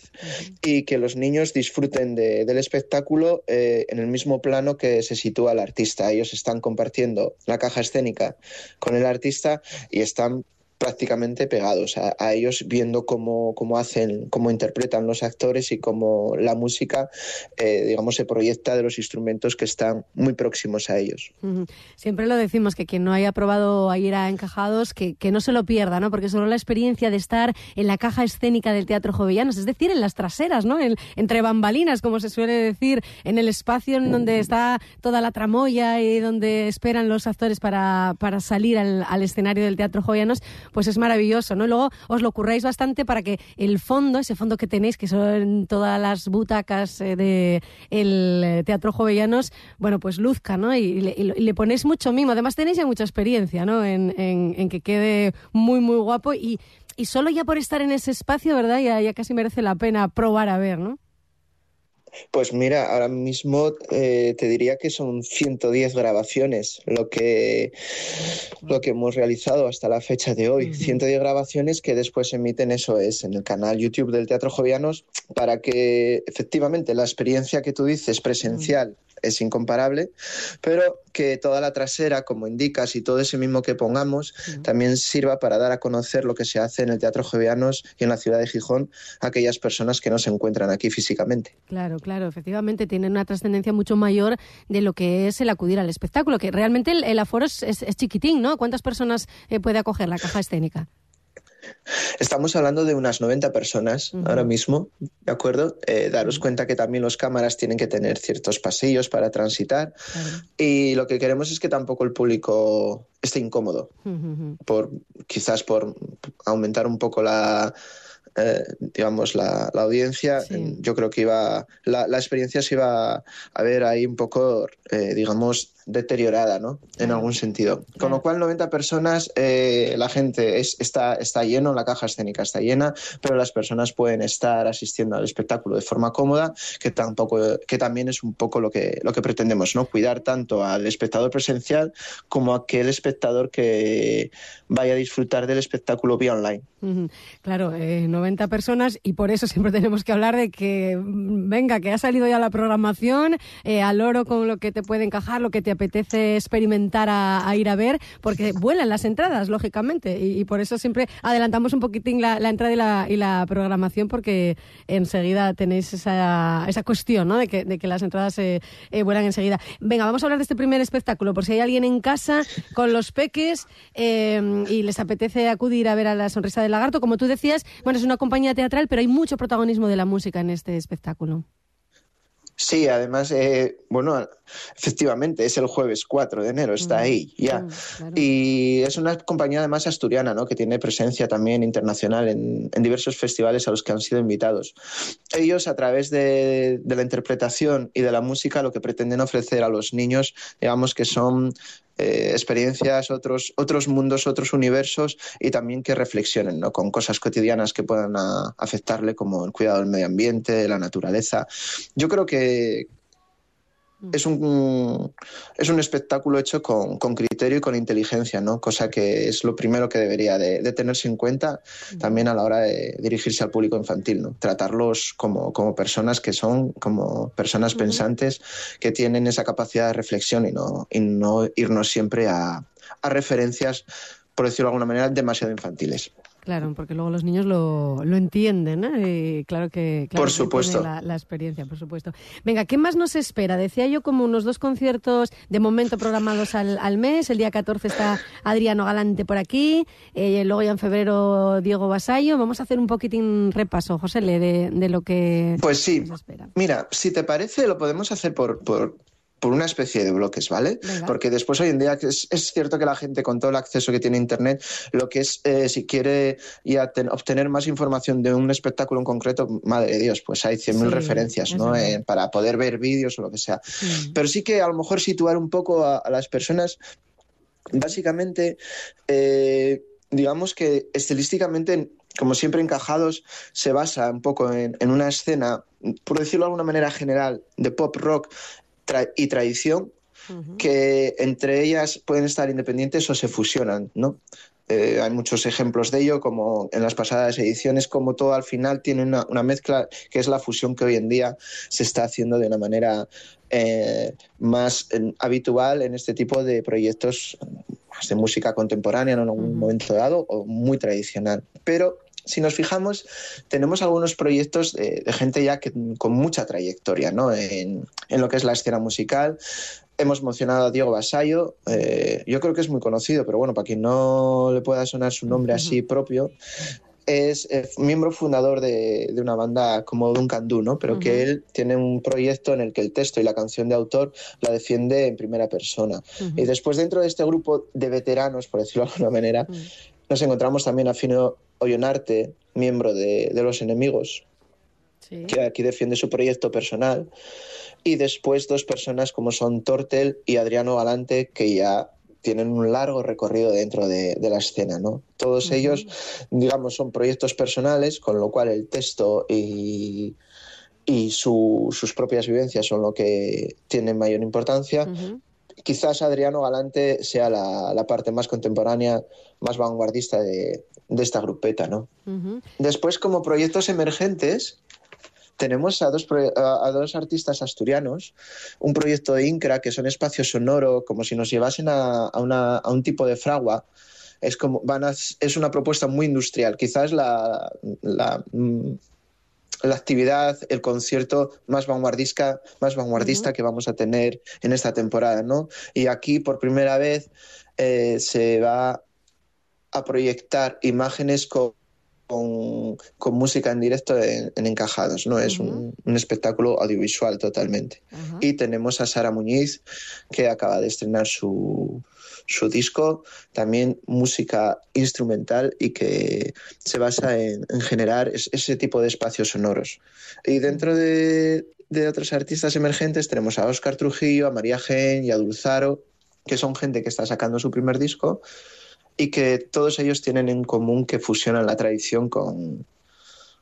y que los niños disfruten de- del espectáculo eh, en el mismo plano que se sitúa el artista. Ellos están compartiendo la caja escénica con el artista y están prácticamente pegados a, ellos viendo cómo, cómo hacen, cómo interpretan los actores y cómo la música, eh, digamos, se proyecta de los instrumentos que están muy próximos a ellos. Siempre lo decimos que quien no haya probado a ir a Encajados, que, que no se lo pierda, ¿no? Porque solo la experiencia de estar en la caja escénica del Teatro Jovellanos, es decir, en las traseras, ¿no? En- entre bambalinas, como se suele decir, en el espacio en donde está toda la tramoya y donde esperan los actores para, para salir al, al escenario del Teatro Jovellanos, pues es maravilloso, ¿no? Luego os lo curráis bastante para que el fondo, ese fondo que tenéis, que son todas las butacas eh, de el eh, Teatro Jovellanos, bueno, pues luzca, ¿no? Y le ponéis mucho mimo. Además tenéis ya mucha experiencia, ¿no? En, en- en que quede muy, muy guapo y, y solo ya por estar en ese espacio, ¿verdad? Ya, ya casi merece la pena probar a ver, ¿no? Pues mira, ahora mismo eh, te diría que son 110 grabaciones lo que, lo que hemos realizado hasta la fecha de hoy. 110 grabaciones que después se emiten, eso es, en el canal YouTube del Teatro Jovianos, para que efectivamente la experiencia que tú dices presencial es incomparable, pero que toda la trasera, como indicas, y todo ese mismo que pongamos, también sirva para dar a conocer lo que se hace en el Teatro Jovianos y en la ciudad de Gijón a aquellas personas que no se encuentran aquí físicamente. Claro, claro, efectivamente tienen una trascendencia mucho mayor de lo que es el acudir al espectáculo, que realmente el, el aforo es, es- es chiquitín, ¿no? ¿Cuántas personas eh, puede acoger la caja escénica? Estamos hablando de unas 90 personas ahora mismo, ¿de acuerdo? Eh, daros cuenta que también los cámaras tienen que tener ciertos pasillos para transitar y lo que queremos es que tampoco el público esté incómodo, por quizás por aumentar un poco la eh, digamos la, la audiencia yo creo que iba la, la experiencia se iba a ver ahí un poco eh, digamos deteriorada no en algún sentido. Con lo cual 90 personas eh, la gente es, está está lleno la caja escénica está llena pero las personas pueden estar asistiendo al espectáculo de forma cómoda que tampoco que también es un poco lo que lo que pretendemos no cuidar tanto al espectador presencial como a aquel espectador que vaya a disfrutar del espectáculo vía online. Claro, eh, 90 personas y por eso siempre tenemos que hablar de que, mm, venga, que ha salido ya la programación, eh, al oro con lo que te puede encajar, lo que te apetece experimentar a, a ir a ver, porque vuelan las entradas, lógicamente, y, y por eso siempre adelantamos un poquitín la, la entrada y la, y la programación, porque enseguida tenéis esa, esa cuestión, ¿no?, de que, de que las entradas eh, eh, vuelan enseguida. Venga, vamos a hablar de este primer espectáculo, por si hay alguien en casa con los peques eh, y les apetece acudir a ver a la sonrisa del lagarto. Como tú decías, bueno, es una compañía teatral, pero hay mucho protagonismo de la música en este espectáculo. Sí, además, eh, bueno, efectivamente, es el jueves 4 de enero, está ahí ya. Y es una compañía además asturiana, ¿no? Que tiene presencia también internacional en, en diversos festivales a los que han sido invitados. Ellos, a través de, de la interpretación y de la música, lo que pretenden ofrecer a los niños, digamos que son eh, experiencias, otros, otros mundos, otros universos y también que reflexionen con cosas cotidianas que puedan a- afectarle, como el cuidado del medio ambiente, la naturaleza. Yo creo que es un, es un espectáculo hecho con, con criterio y con inteligencia, ¿no? cosa que es lo primero que debería de, de tenerse en cuenta también a la hora de dirigirse al público infantil, ¿no? tratarlos como, como personas que son, como personas pensantes que tienen esa capacidad de reflexión y no, y no irnos siempre a, a referencias, por decirlo de alguna manera, demasiado infantiles. Claro, porque luego los niños lo, lo entienden, ¿eh? Y claro que claro Por que supuesto. tiene La, la experiencia, por supuesto. Venga, ¿qué más nos espera? Decía yo como unos dos conciertos de momento programados al, al mes. El día 14 está Adriano Galante por aquí, eh, luego ya en febrero Diego Basayo. Vamos a hacer un poquitín repaso, José, de, de lo que Pues sí. nos espera. Mira, si te parece, lo podemos hacer por, por, por una especie de bloques, ¿vale? Porque después hoy en día es, es cierto que la gente con todo el acceso que tiene a Internet, lo que es, eh, si quiere ya ten- obtener más información de un espectáculo en concreto, madre de Dios, pues hay 100.000 Sí, referencias, ¿no? Eh, para poder ver vídeos o lo que sea. Pero sí que a lo mejor situar un poco a, a las personas, básicamente, eh, digamos que estilísticamente, como siempre encajados, se basa un poco en, en una escena, por decirlo de alguna manera general, de pop rock tra- y tradición, que entre ellas pueden estar independientes o se fusionan, ¿no? Eh, hay muchos ejemplos de ello, como en las pasadas ediciones, como todo al final tiene una, una mezcla que es la fusión que hoy en día se está haciendo de una manera eh, más eh, habitual en este tipo de proyectos más de música contemporánea ¿no? en algún momento dado o muy tradicional. Pero si nos fijamos, tenemos algunos proyectos de, de gente ya que, con mucha trayectoria ¿no? en, en lo que es la escena musical. Hemos mencionado a Diego Basayo, eh, yo creo que es muy conocido, pero bueno, para quien no le pueda sonar su nombre así propio, es eh, miembro fundador de, de una banda como Duncan Du, ¿no? Pero que él tiene un proyecto en el que el texto y la canción de autor la defiende en primera persona. Y después dentro de este grupo de veteranos, por decirlo de alguna manera, nos encontramos también a Fino Ollonarte, miembro de, de Los Enemigos, que aquí defiende su proyecto personal. Y después dos personas como son Tortel y Adriano Galante, que ya tienen un largo recorrido dentro de, de la escena, ¿no? Todos ellos, digamos, son proyectos personales, con lo cual el texto y, y su- sus propias vivencias son lo que tienen mayor importancia. Quizás Adriano Galante sea la, la parte más contemporánea, más vanguardista de, de esta grupeta, ¿no? Después, como proyectos emergentes, tenemos a dos, a, dos artistas asturianos, un proyecto de INCRA, que son espacios sonoro, como si nos llevasen a, a una- a un tipo de fragua. Es, como, van a- es una propuesta muy industrial, quizás la, la, mm, la actividad, el concierto más vanguardista, más vanguardista que vamos a tener en esta temporada, ¿no? Y aquí por primera vez eh, se va a proyectar imágenes con, con, con música en directo en, en encajados, ¿no? Es un, un espectáculo audiovisual totalmente. Y tenemos a Sara Muñiz, que acaba de estrenar su, su disco, también música instrumental y que se basa en, en generar es- ese tipo de espacios sonoros. Y dentro de, de otros artistas emergentes tenemos a Óscar Trujillo, a María Gen y a Dulzaro, que son gente que está sacando su primer disco y que todos ellos tienen en común que fusionan la tradición con,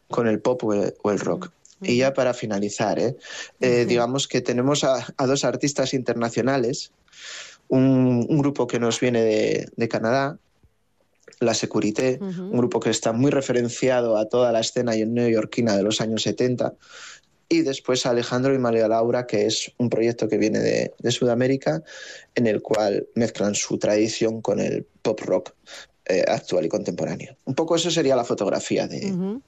con el pop o el, o el rock. Y ya para finalizar, ¿eh? Eh, digamos que tenemos a, a dos artistas internacionales, un, un grupo que nos viene de, de Canadá, La Securité, un grupo que está muy referenciado a toda la escena neoyorquina de los años 70, y después a Alejandro y María Laura, que es un proyecto que viene de, de Sudamérica, en el cual mezclan su tradición con el pop rock eh, actual y contemporáneo. Un poco eso sería la fotografía de,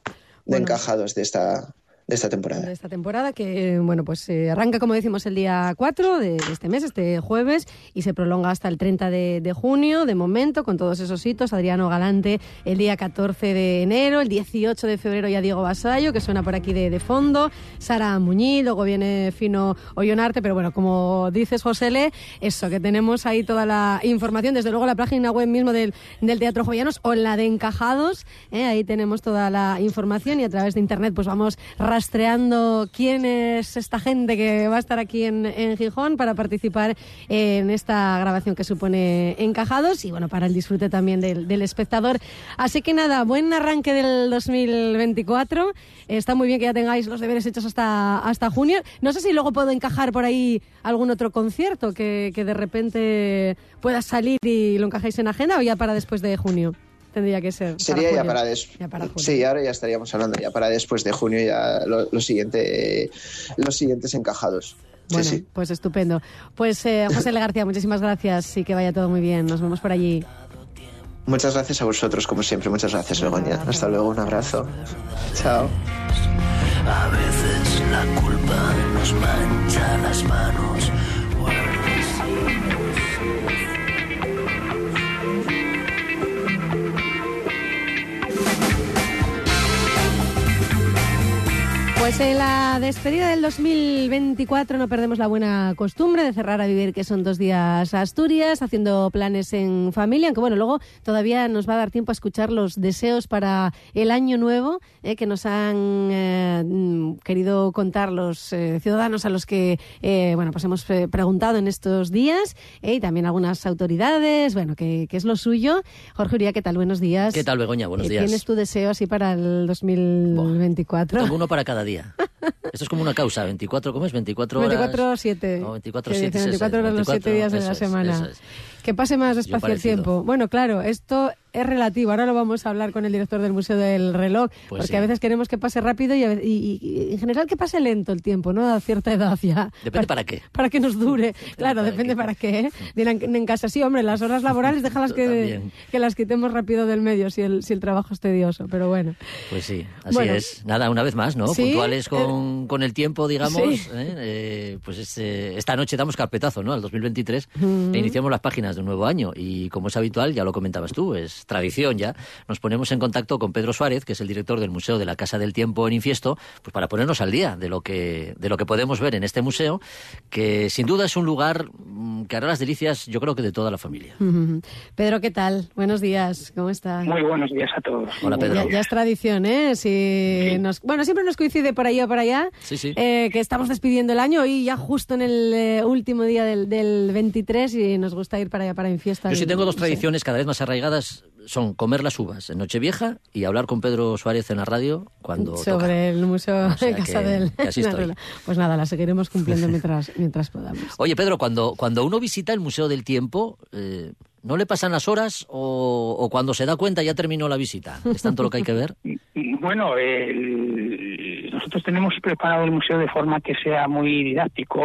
de encajados de esta, de esta temporada. de esta temporada que, bueno, pues eh, arranca, como decimos, el día 4 de, este mes, este jueves, y se prolonga hasta el 30 de, de junio, de momento, con todos esos hitos. Adriano Galante el día 14 de enero, el 18 de febrero ya Diego Basayo, que suena por aquí de, de fondo, Sara Muñiz, luego viene Fino Ollonarte, pero bueno, como dices, José eso, que tenemos ahí toda la información, desde luego la página web mismo del, del Teatro Jovellanos o la de Encajados, ¿eh? ahí tenemos toda la información y a través de internet pues vamos rastreando quién es esta gente que va a estar aquí en, Gijón para participar en esta grabación que supone Encajados y bueno, para el disfrute también del, del espectador. Así que nada, buen arranque del 2024. Está muy bien que ya tengáis los deberes hechos hasta, hasta junio. No sé si luego puedo encajar por ahí algún otro concierto que, que de repente pueda salir y lo encajéis en agenda o ya para después de junio. Tendría que ser. Sería ya junio. para, des- Ya para junio. Sí, ahora ya estaríamos hablando ya para después de junio ya lo, lo siguiente, los siguientes encajados. Sí, Bueno, sí. pues estupendo. Pues eh, José L. García, muchísimas gracias y que vaya todo muy bien. Nos vemos por allí. Muchas gracias a vosotros, como siempre. Muchas gracias, Begoña. Hasta luego, un abrazo. Chao. A veces la culpa nos mancha las manos. En la despedida del 2024 no perdemos la buena costumbre de cerrar a vivir, que son dos días a Asturias, haciendo planes en familia, aunque bueno, luego todavía nos va a dar tiempo a escuchar los deseos para el año nuevo eh, que nos han eh, mm, querido contar los eh, ciudadanos a los que eh, bueno, pues hemos preguntado en estos días y también algunas autoridades, bueno, que, que es lo suyo. Jorge Uría, ¿qué tal? Buenos días. ¿Qué tal, Begoña? Buenos días. ¿Tienes tu deseo así para el 2024? Tengo uno para cada día. Esto es como una causa, 24, ¿cómo es? 24 horas. 24 7. No, 24 Que siete dicen es ese, 24 horas los 7 24, días de la semana. es. Que pase más despacio el tiempo. Bueno, claro, esto es relativo. Ahora lo vamos a hablar con el director del Museo del Reloj, Pues porque sí. a veces queremos que pase rápido y, y- y- en general que pase lento el tiempo, ¿no? A cierta edad ya. Depende para qué. Para que nos dure. claro, depende para qué. ¿eh? Dirán en casa, sí, hombre, las horas laborales déjalas que, que las quitemos rápido del medio si el, si el trabajo es tedioso. Pero bueno. Pues sí, así Bueno. es. Nada, una vez más, ¿no? Sí, Puntuales con, con el tiempo, digamos. Sí. ¿eh? Eh, pues es, eh, esta noche damos carpetazo, ¿no? Al 2023 Ujú. e iniciamos las páginas de un nuevo año. Y como es habitual, ya lo comentabas tú, es tradición ya, nos ponemos en contacto con Pedro Suárez, que es el director del Museo de la Casa del Tiempo en Infiesto, pues para ponernos al día de lo que, de lo que podemos ver en este museo, que sin duda es un lugar mm, que hará las delicias, yo creo que de toda la familia. Pedro, ¿qué tal? Buenos días. ¿Cómo estás? Muy buenos días a todos. Hola, Pedro. Ya, ya es tradición, ¿eh? Si nos, bueno, siempre nos coincide por ahí o por allá, Sí, sí. eh, que estamos despidiendo el año y ya justo en el eh, último día del, del 23 y nos gusta ir para allá para Infiesta. Yo sí tengo dos sí. tradiciones cada vez más arraigadas. Son comer las uvas en Nochevieja y hablar con Pedro Suárez en la radio cuando toca. Sobre el Museo O sea de Casa que- del que así estoy. Narrula. Pues nada, la seguiremos cumpliendo mientras, mientras podamos. Oye, Pedro, cuando, cuando uno visita el Museo del Tiempo, eh, ¿no le pasan las horas o, o cuando se da cuenta ya terminó la visita? ¿Es tanto lo que hay que ver? Bueno, el- nosotros tenemos preparado el museo de forma que sea muy didáctico,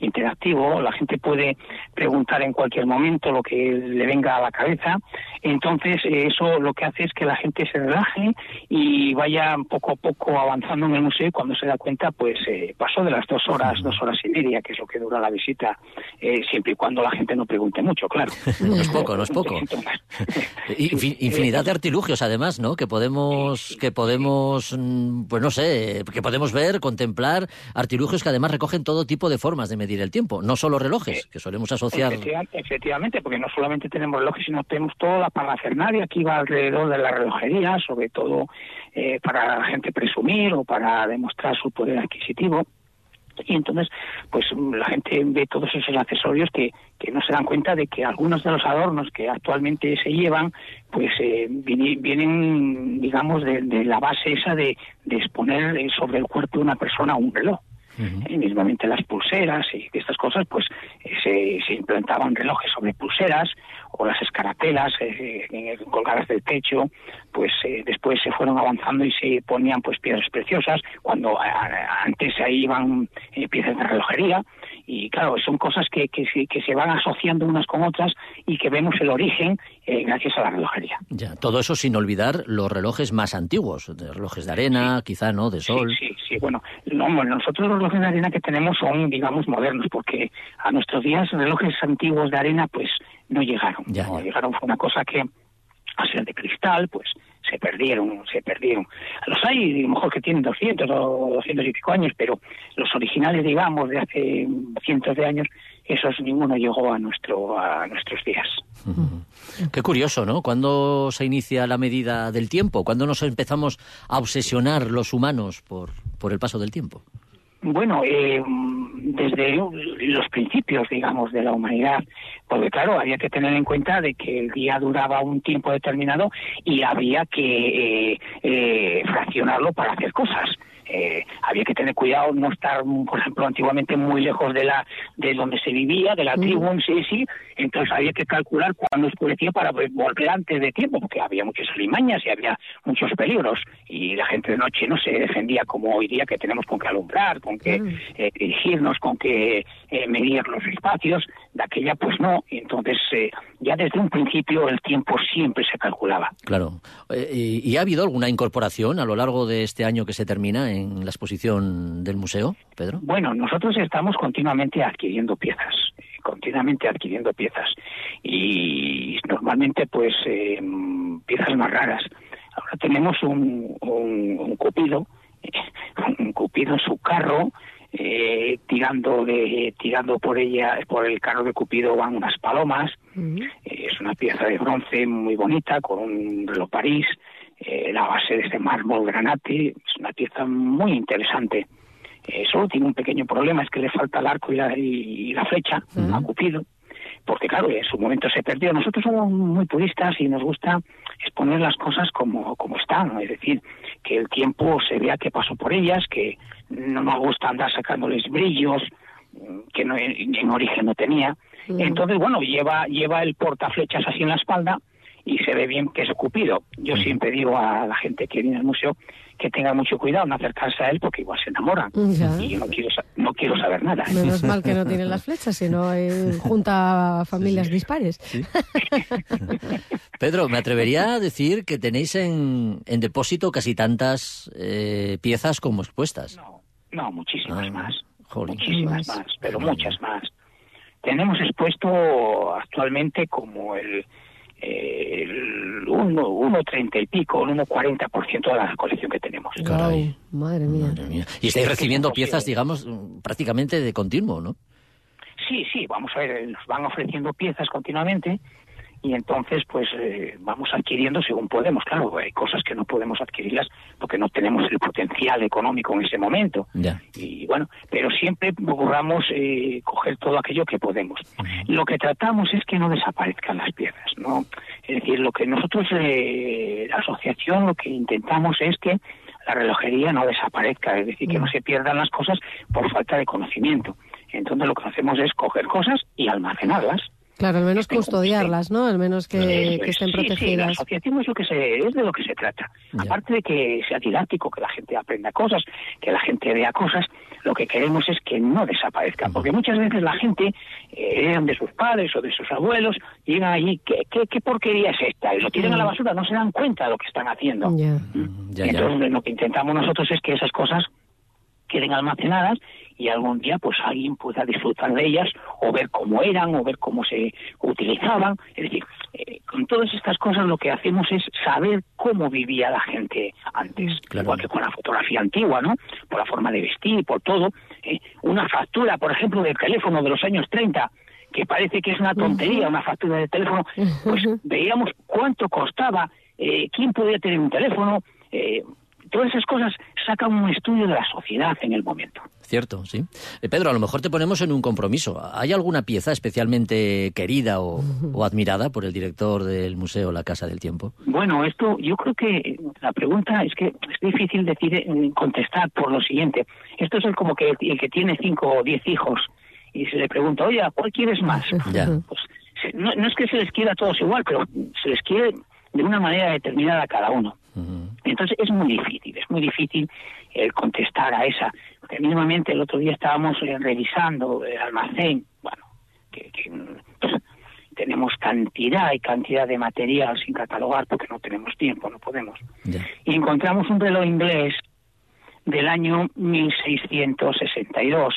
interactivo. La gente puede preguntar en cualquier momento lo que le venga a la cabeza. Entonces, eh, eso lo que hace es que la gente se relaje y vaya poco a poco avanzando en el museo. Y cuando se da cuenta, pues eh, pasó de las dos horas, dos horas y media, que es lo que dura la visita, eh, siempre y cuando la gente no pregunte mucho, claro. No es poco, no es poco. Infi- Infinidad de artilugios, además, ¿no? Que podemos, que podemos, mm, pues no sé, que podemos ver, contemplar artilugios que además recogen todo tipo de formas de medir el tiempo, no solo relojes, que solemos asociar. Efectiva- Efectivamente, porque no solamente tenemos relojes, sino tenemos toda la parafernalia que va alrededor de la relojería, sobre todo eh, para la gente presumir o para demostrar su poder adquisitivo. Y entonces, pues mm, la gente ve todos esos accesorios que, que no se dan cuenta de que algunos de los adornos que actualmente se llevan, pues eh, viene- vienen, digamos, de, de la base esa de, de exponer eh, sobre el cuerpo de una persona un reloj. Eh, mismamente las pulseras y estas cosas, pues eh, se, se implantaban relojes sobre pulseras o las escarapelas eh, eh, colgadas del techo, pues eh, después se fueron avanzando y se ponían pues piedras preciosas, cuando a- antes ahí iban eh, piezas de relojería y claro, son cosas que, que, se- que se van asociando unas con otras y que vemos el origen eh, gracias a la relojería. Ya, todo eso sin olvidar los relojes más antiguos, de relojes de arena, quizá, ¿no? De sol. Sí, sí, bueno, no, bueno, nosotros los relojes de arena que tenemos son, digamos, modernos, porque a nuestros días relojes antiguos de arena, pues no llegaron. Ya, no llegaron, fue una cosa que, a ser de cristal, pues se perdieron, se perdieron. Los hay, a lo mejor que tienen 200 o 200 y pico años, pero los originales, digamos, de hace cientos de años, esos ninguno llegó a nuestro a nuestros días. Qué curioso, ¿no? ¿Cuándo se inicia la medida del tiempo? ¿Cuándo nos empezamos a obsesionar los humanos por, por el paso del tiempo? Bueno, eh, desde los principios, digamos, de la humanidad, porque claro, había que tener en cuenta de que el día duraba un tiempo determinado y había que eh, eh, fraccionarlo para hacer cosas. Eh, había que tener cuidado no estar, por ejemplo, antiguamente muy lejos de la de donde se vivía, de la tribu, sí, sí. Entonces había que calcular cuándo oscurecía para volver antes de tiempo, porque había muchas alimañas y había muchos peligros. Y la gente de noche no se defendía como hoy día, que tenemos con que alumbrar, con que eh, dirigirnos, con que eh, medir los espacios. De aquella, pues no. Entonces, eh, ya desde un principio el tiempo siempre se calculaba. Claro. Eh, ¿Y, ha habido alguna incorporación a lo largo de este año que se termina en la exposición del museo, Pedro? Bueno, nosotros estamos continuamente adquiriendo piezas, continuamente adquiriendo piezas y normalmente pues eh, piezas más raras. Ahora tenemos un, un, un cupido, un cupido en su carro, eh, tirando de tirando por ella por el carro de cupido van unas palomas. Eh, es una pieza de bronce muy bonita con un reloj París. eh, la base de este mármol granate es una pieza muy interesante. Eh, solo tiene un pequeño problema, es que le falta el arco y la, y- y la flecha a Cupido, porque claro, en su momento se perdió. Nosotros somos muy puristas y nos gusta exponer las cosas como, como están, ¿no? es decir, que el tiempo se vea que pasó por ellas, que no nos gusta andar sacándoles brillos mm, que no, en, en origen no tenía. Entonces, bueno, lleva, lleva el portaflechas así en la espalda y se ve bien que es Cupido. Yo siempre digo a la gente que viene al museo que tenga mucho cuidado en acercarse a él porque igual se enamoran. Ya. Y yo no quiero, no quiero saber nada. Menos mal que no tienen las flechas, sino eh, junta familias dispares. Pedro, me atrevería a decir que tenéis en, en depósito casi tantas eh, piezas como expuestas. No, muchísimas Ah, más. jolín. Muchísimas más, pero muchas más. Tenemos expuesto actualmente como el, eh, el 1,30 y pico, el 1,40% de la colección que tenemos. Caray. Madre mía. Y estáis recibiendo piezas, digamos, mm, prácticamente de continuo, ¿no? Sí, sí, vamos a ver, nos van ofreciendo piezas continuamente y entonces pues eh, vamos adquiriendo según podemos. Claro, hay cosas que no podemos adquirirlas porque no tenemos el potencial económico en ese momento. Ya. Y bueno, pero siempre procuramos eh, coger todo aquello que podemos. Lo que tratamos es que no desaparezcan las piezas, ¿no? Es decir, lo que nosotros, eh, la asociación, lo que intentamos es que la relojería no desaparezca, es decir, que no se pierdan las cosas por falta de conocimiento. Entonces lo que hacemos es coger cosas y almacenarlas. Claro, al menos custodiarlas, ¿no? Al menos que, estén Sí, sí, protegidas. asociación es, lo que se, es de lo que se trata. Aparte de que sea didáctico, que la gente aprenda cosas, que la gente vea cosas, lo que queremos es que no desaparezcan. Porque muchas veces la gente, eh, de sus padres o de sus abuelos, llegan allí, ¿qué, qué, qué porquería es esta? Y lo tiran a la basura, no se dan cuenta de lo que están haciendo. Ya, ya. Entonces lo que intentamos nosotros es que esas cosas queden almacenadas y algún día pues alguien pueda disfrutar de ellas o ver cómo eran o ver cómo se utilizaban. Es decir, eh, con todas estas cosas lo que hacemos es saber cómo vivía la gente antes, igual que con la fotografía antigua, ¿no? Por la forma de vestir, por todo. ¿eh? Una factura, por ejemplo, del teléfono de los años 30 que parece que es una tontería, una factura de teléfono, pues veíamos cuánto costaba, eh, quién podía tener un teléfono, eh, todas esas cosas sacan un estudio de la sociedad en el momento. Cierto, sí. Eh, Pedro, a lo mejor te ponemos en un compromiso. ¿Hay alguna pieza especialmente querida o, o admirada por el director del museo La Casa del Tiempo? Bueno, esto yo creo que la pregunta es que es difícil decir eh, contestar por lo siguiente. Esto es el como que el que tiene cinco o diez hijos y se le pregunta, oye, ¿a ¿cuál quieres más? Pues se- no, no es que se les quiera a todos igual, pero se les quiere de una manera determinada a cada uno. Entonces es muy difícil, es muy difícil el contestar a esa. Porque mínimamente el otro día estábamos eh, revisando el almacén, bueno, que, que, pues, tenemos cantidad y cantidad de material sin catalogar porque no tenemos tiempo, no podemos. Y encontramos un reloj inglés del año 1662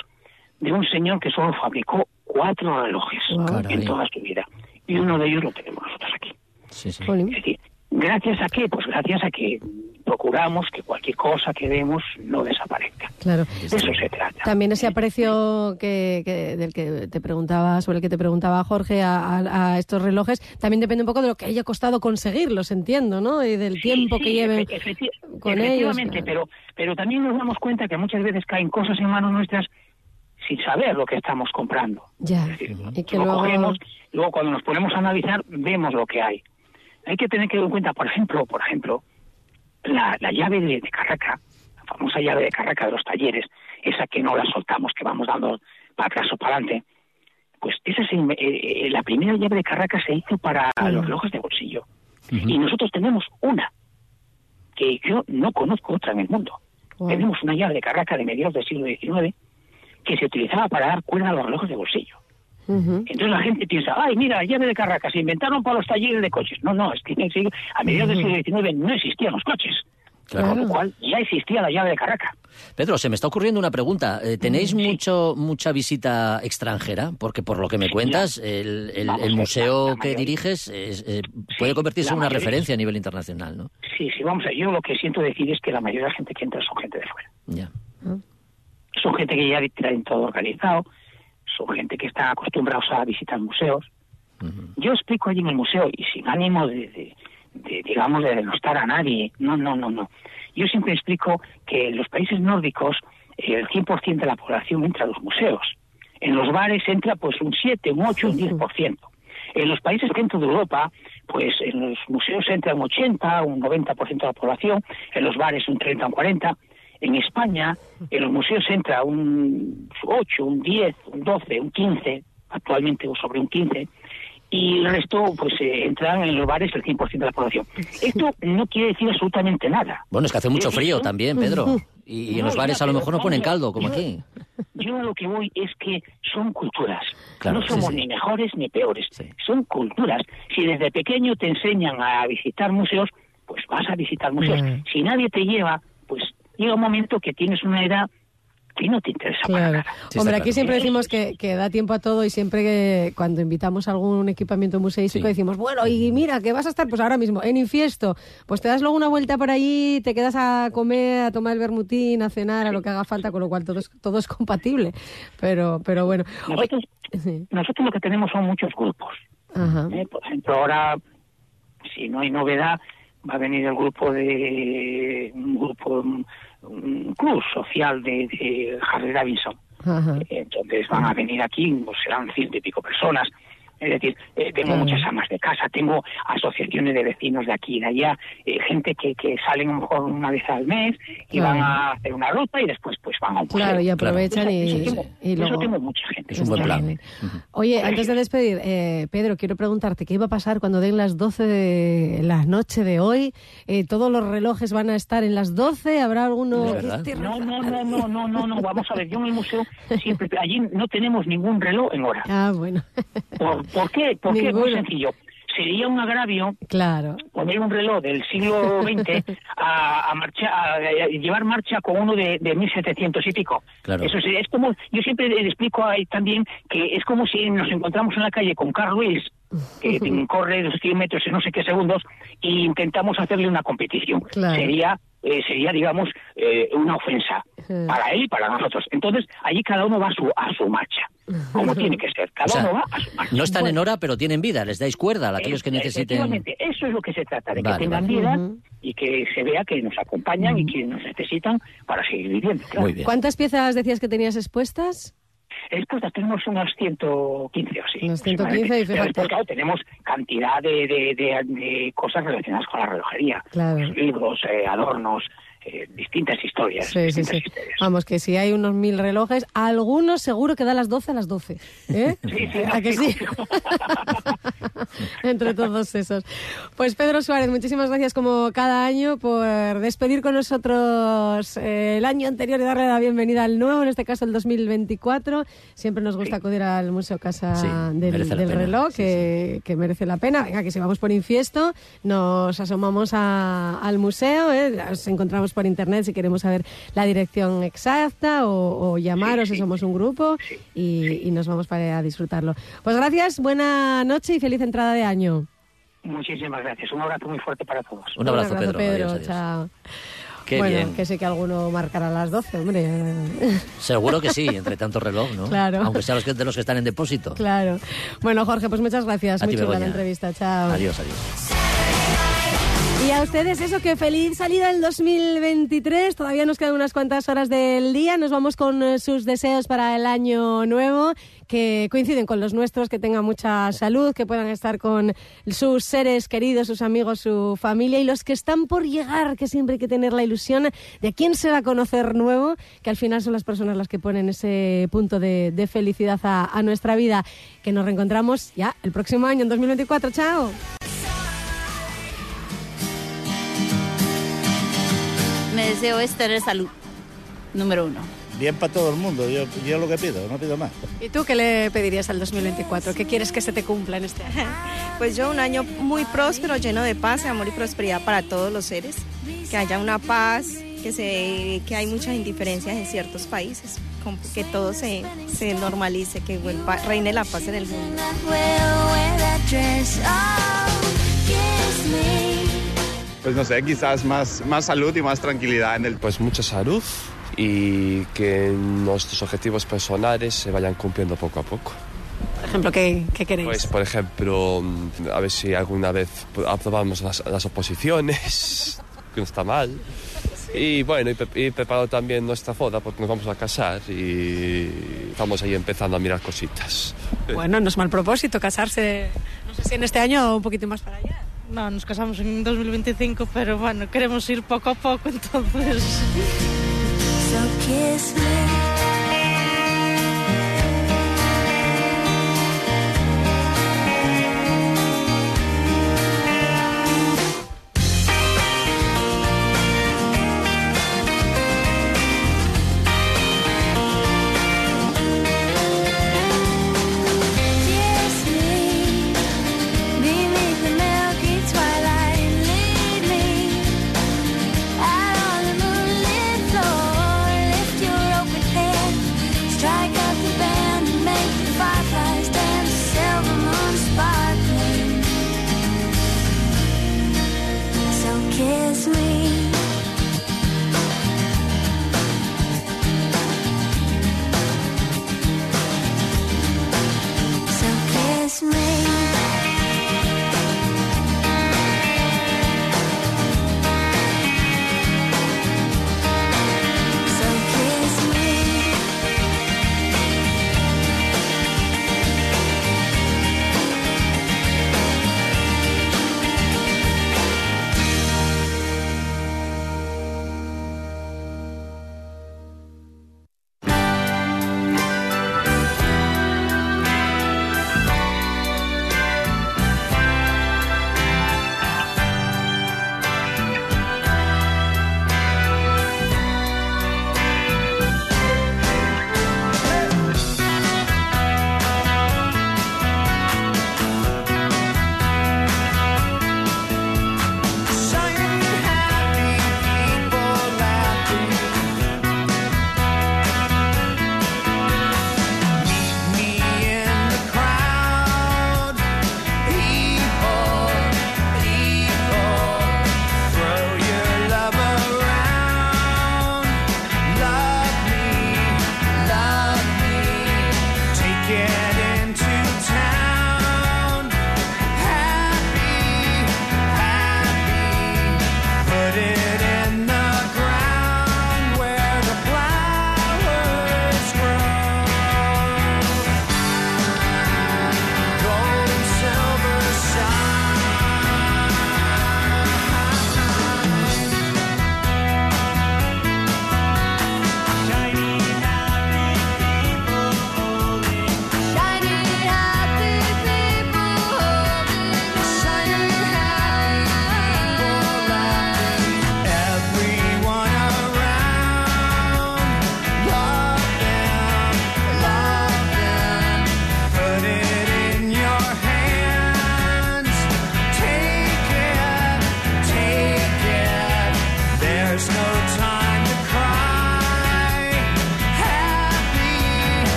de un señor que solo fabricó cuatro relojes en toda su vida. Y uno de ellos lo tenemos nosotros aquí. Sí, sí. Es decir, ¿gracias a qué? Pues gracias a que procuramos que cualquier cosa que vemos no desaparezca. Claro. De eso se trata. También ese aprecio que, que- del que te preguntaba, sobre el que te preguntaba Jorge a, a- a estos relojes, también depende un poco de lo que haya costado conseguirlos, entiendo, ¿no? Y del tiempo que lleven efe- efecti- con ellos. efectivamente, pero, pero también nos damos cuenta que muchas veces caen cosas en manos nuestras sin saber lo que estamos comprando. Ya. Y que lo luego... cogemos, luego cuando nos ponemos a analizar vemos lo que hay. Hay que tener que en cuenta, por ejemplo, por ejemplo, la, la llave de, de Carraca, la famosa llave de Carraca de los talleres, esa que no la soltamos, que vamos dando para atrás o para adelante, pues esa se eh, eh, la primera llave de Carraca se hizo para los relojes de bolsillo. Y nosotros tenemos una, que yo no conozco otra en el mundo. Tenemos una llave de Carraca de mediados del siglo XIX que se utilizaba para dar cuerda a los relojes de bolsillo. Entonces la gente piensa, ay, mira, la llave de Carraca se inventaron para los talleres de coches. No, no, es que en el siglo- a mediados del siglo XIX no existían los coches. Con lo cual ya existía la llave de Carraca. Pedro, se me está ocurriendo una pregunta. Eh, ¿Tenéis mucho mucha visita extranjera? Porque por lo que me cuentas, el, el- Vamos, el la- museo la que mayoría. diriges es, eh, puede convertirse en una mayoría. referencia a nivel internacional, ¿no? Sí, sí, vamos a yo lo que siento decir es que la mayoría de la gente que entra son gente de fuera. Ya. Son gente que ya tienen todo organizado, son gente que está acostumbrados a visitar museos. Yo explico allí en el museo y sin ánimo de, de- de, digamos, de denostar a nadie. No, no, no, no. Yo siempre explico que en los países nórdicos el 100% de la población entra a los museos. En los bares entra pues un 7, un 8, un 10%. En los países centro de Europa, pues en los museos entra un 80, un 90% de la población, en los bares un 30, un 40. En España, en los museos entra un 8, un 10, un 12, un 15, actualmente sobre un 15, y el resto pues eh, entran en los bares el 100% de la población. Esto no quiere decir absolutamente nada. Bueno, es que hace mucho decir frío también, Pedro. Y, en los bares a lo mejor no ponen caldo, como yo- aquí. Yo a lo que voy es que son culturas. Claro, no somos sí. ni mejores ni peores. Son culturas. Si desde pequeño te enseñan a visitar museos, pues vas a visitar museos. Mm. Si nadie te lleva, pues llega un momento que tienes una edad que no te interesa para Claro. Hombre, aquí siempre decimos que, que da tiempo a todo y siempre que cuando invitamos algún equipamiento museístico decimos, bueno, y mira, que vas a estar pues ahora mismo en Infiesto, pues te das luego una vuelta por allí, te quedas a comer, a tomar el bermutín, a cenar, a lo que haga falta, con lo cual todo es, todo es compatible. Pero, pero bueno. Nosotros, nosotros lo que tenemos son muchos grupos. Ajá. ¿eh? Por ejemplo, ahora, si no hay novedad, va a venir el grupo de un grupo, un, club social de, de Harley Davidson. Ajá. Entonces van a venir aquí, pues serán ciento y pico personas. Es decir, eh, tengo muchas amas de casa, tengo asociaciones de vecinos de aquí y de allá, eh, gente que, que salen a lo mejor una vez al mes y Claro. van a hacer una ruta y después pues van a un Claro, y aprovechan y- Eso tengo, y eso tengo mucha gente. Es un buen plan. Oye, antes de despedir, eh, Pedro, quiero preguntarte qué iba a pasar cuando den las 12 de la noche de hoy. Eh, ¿Todos los relojes van a estar en las 12? ¿Habrá alguno? Este No, no, no, no, no, no, no, vamos a ver, yo en el museo siempre, allí no tenemos ningún reloj en hora. Ah, bueno. ¿Por, por qué? ¿Por qué? Muy sencillo. Sería un agravio Claro. poner un reloj del siglo XX a, a marcha, a, a llevar marcha con uno de, de 1700 y pico. Claro. Eso sí, es como, yo siempre le explico ahí también que es como si nos encontramos en la calle con Carl Lewis, que corre los 100 metros en no sé qué segundos, e intentamos hacerle una competición. Claro. Sería, eh, sería digamos, eh, una ofensa para él y para nosotros. Entonces, allí cada uno va a su, a su marcha, como tiene que ser. Cada O sea, uno va a su marcha. No están en hora, pero tienen vida. Les dais cuerda a aquellos que necesiten. Efectivamente, eso es lo que se trata, de que tengan vale. vida y que se vea que nos acompañan y que nos necesitan para seguir viviendo. claro. ¿Cuántas piezas decías que tenías expuestas? Expuestas tenemos unas 115 o así. Unas 115 y aproximadamente. Pero fíjate. después, claro, tenemos cantidad de, de- de- de cosas relacionadas con la relojería. Claro. Libros, eh, adornos, eh, distintas historias. Sí, sí, sí. Vamos, que si hay unos mil relojes, algunos seguro que da las 12 a las 12. ¿eh? Sí, sí, ¿A que sí? Entre todos esos. Pues Pedro Suárez, muchísimas gracias como cada año por despedir con nosotros eh, el año anterior y darle la bienvenida al nuevo, en este caso el 2024. Siempre nos gusta acudir al Museo Casa Sí, del. Reloj, que, que merece la pena. Venga, que si vamos por Infiesto, nos asomamos a- al museo, ¿eh? nos encontramos por internet si queremos saber la dirección exacta o, o llamaros si somos un grupo y, y nos vamos para a disfrutarlo. Pues gracias, buena noche y feliz entrada de año. Muchísimas gracias. Un abrazo muy fuerte para todos. Un abrazo, Pedro. Adiós, adiós. Chao. Qué bueno, bien. que sé que alguno marcará las 12, hombre. Seguro que sí, entre tanto reloj, ¿no? Claro. Aunque sea los que, de los que están en depósito. claro. Bueno, Jorge, pues muchas gracias. A Muy chula la entrevista. Chao. Adiós, adiós. Y a ustedes eso, que feliz salida el 2023. Todavía nos quedan unas cuantas horas del día. Nos vamos con eh, sus deseos para el año nuevo, que coinciden con los nuestros, que tengan mucha salud, que puedan estar con sus seres queridos, sus amigos, su familia y los que están por llegar, que siempre hay que tener la ilusión de a quién se va a conocer nuevo, que al final son las personas las que ponen ese punto de, de felicidad a, a nuestra vida. Que nos reencontramos ya el próximo año, en 2024. ¡Chao! Me deseo es tener salud, número uno. Bien para todo el mundo, yo, yo lo que pido, no pido más. ¿Y tú qué le pedirías al 2024? ¿Qué quieres que se te cumpla en este año? Pues yo un año muy próspero, lleno de paz, amor y prosperidad para todos los seres. Que haya una paz, que, se, que hay muchas indiferencias en ciertos países. Que todo se, se normalice, que vuelva, reine la paz en el mundo. Pues no sé, quizás más, más salud y más tranquilidad en el... Pues mucha salud y que nuestros objetivos personales se vayan cumpliendo poco a poco. Por ejemplo, ¿qué, qué queréis? Pues, por ejemplo, a ver si alguna vez aprobamos las, las oposiciones, que no está mal. Y bueno, y, pre- y preparado también nuestra boda porque nos vamos a casar y estamos ahí empezando a mirar cositas. Bueno, no es mal propósito casarse, no sé si en este año o un poquito más para allá. Non, nos casamos en 2025, pero bueno, queremos ir pouco a pouco, entonces... So kiss me.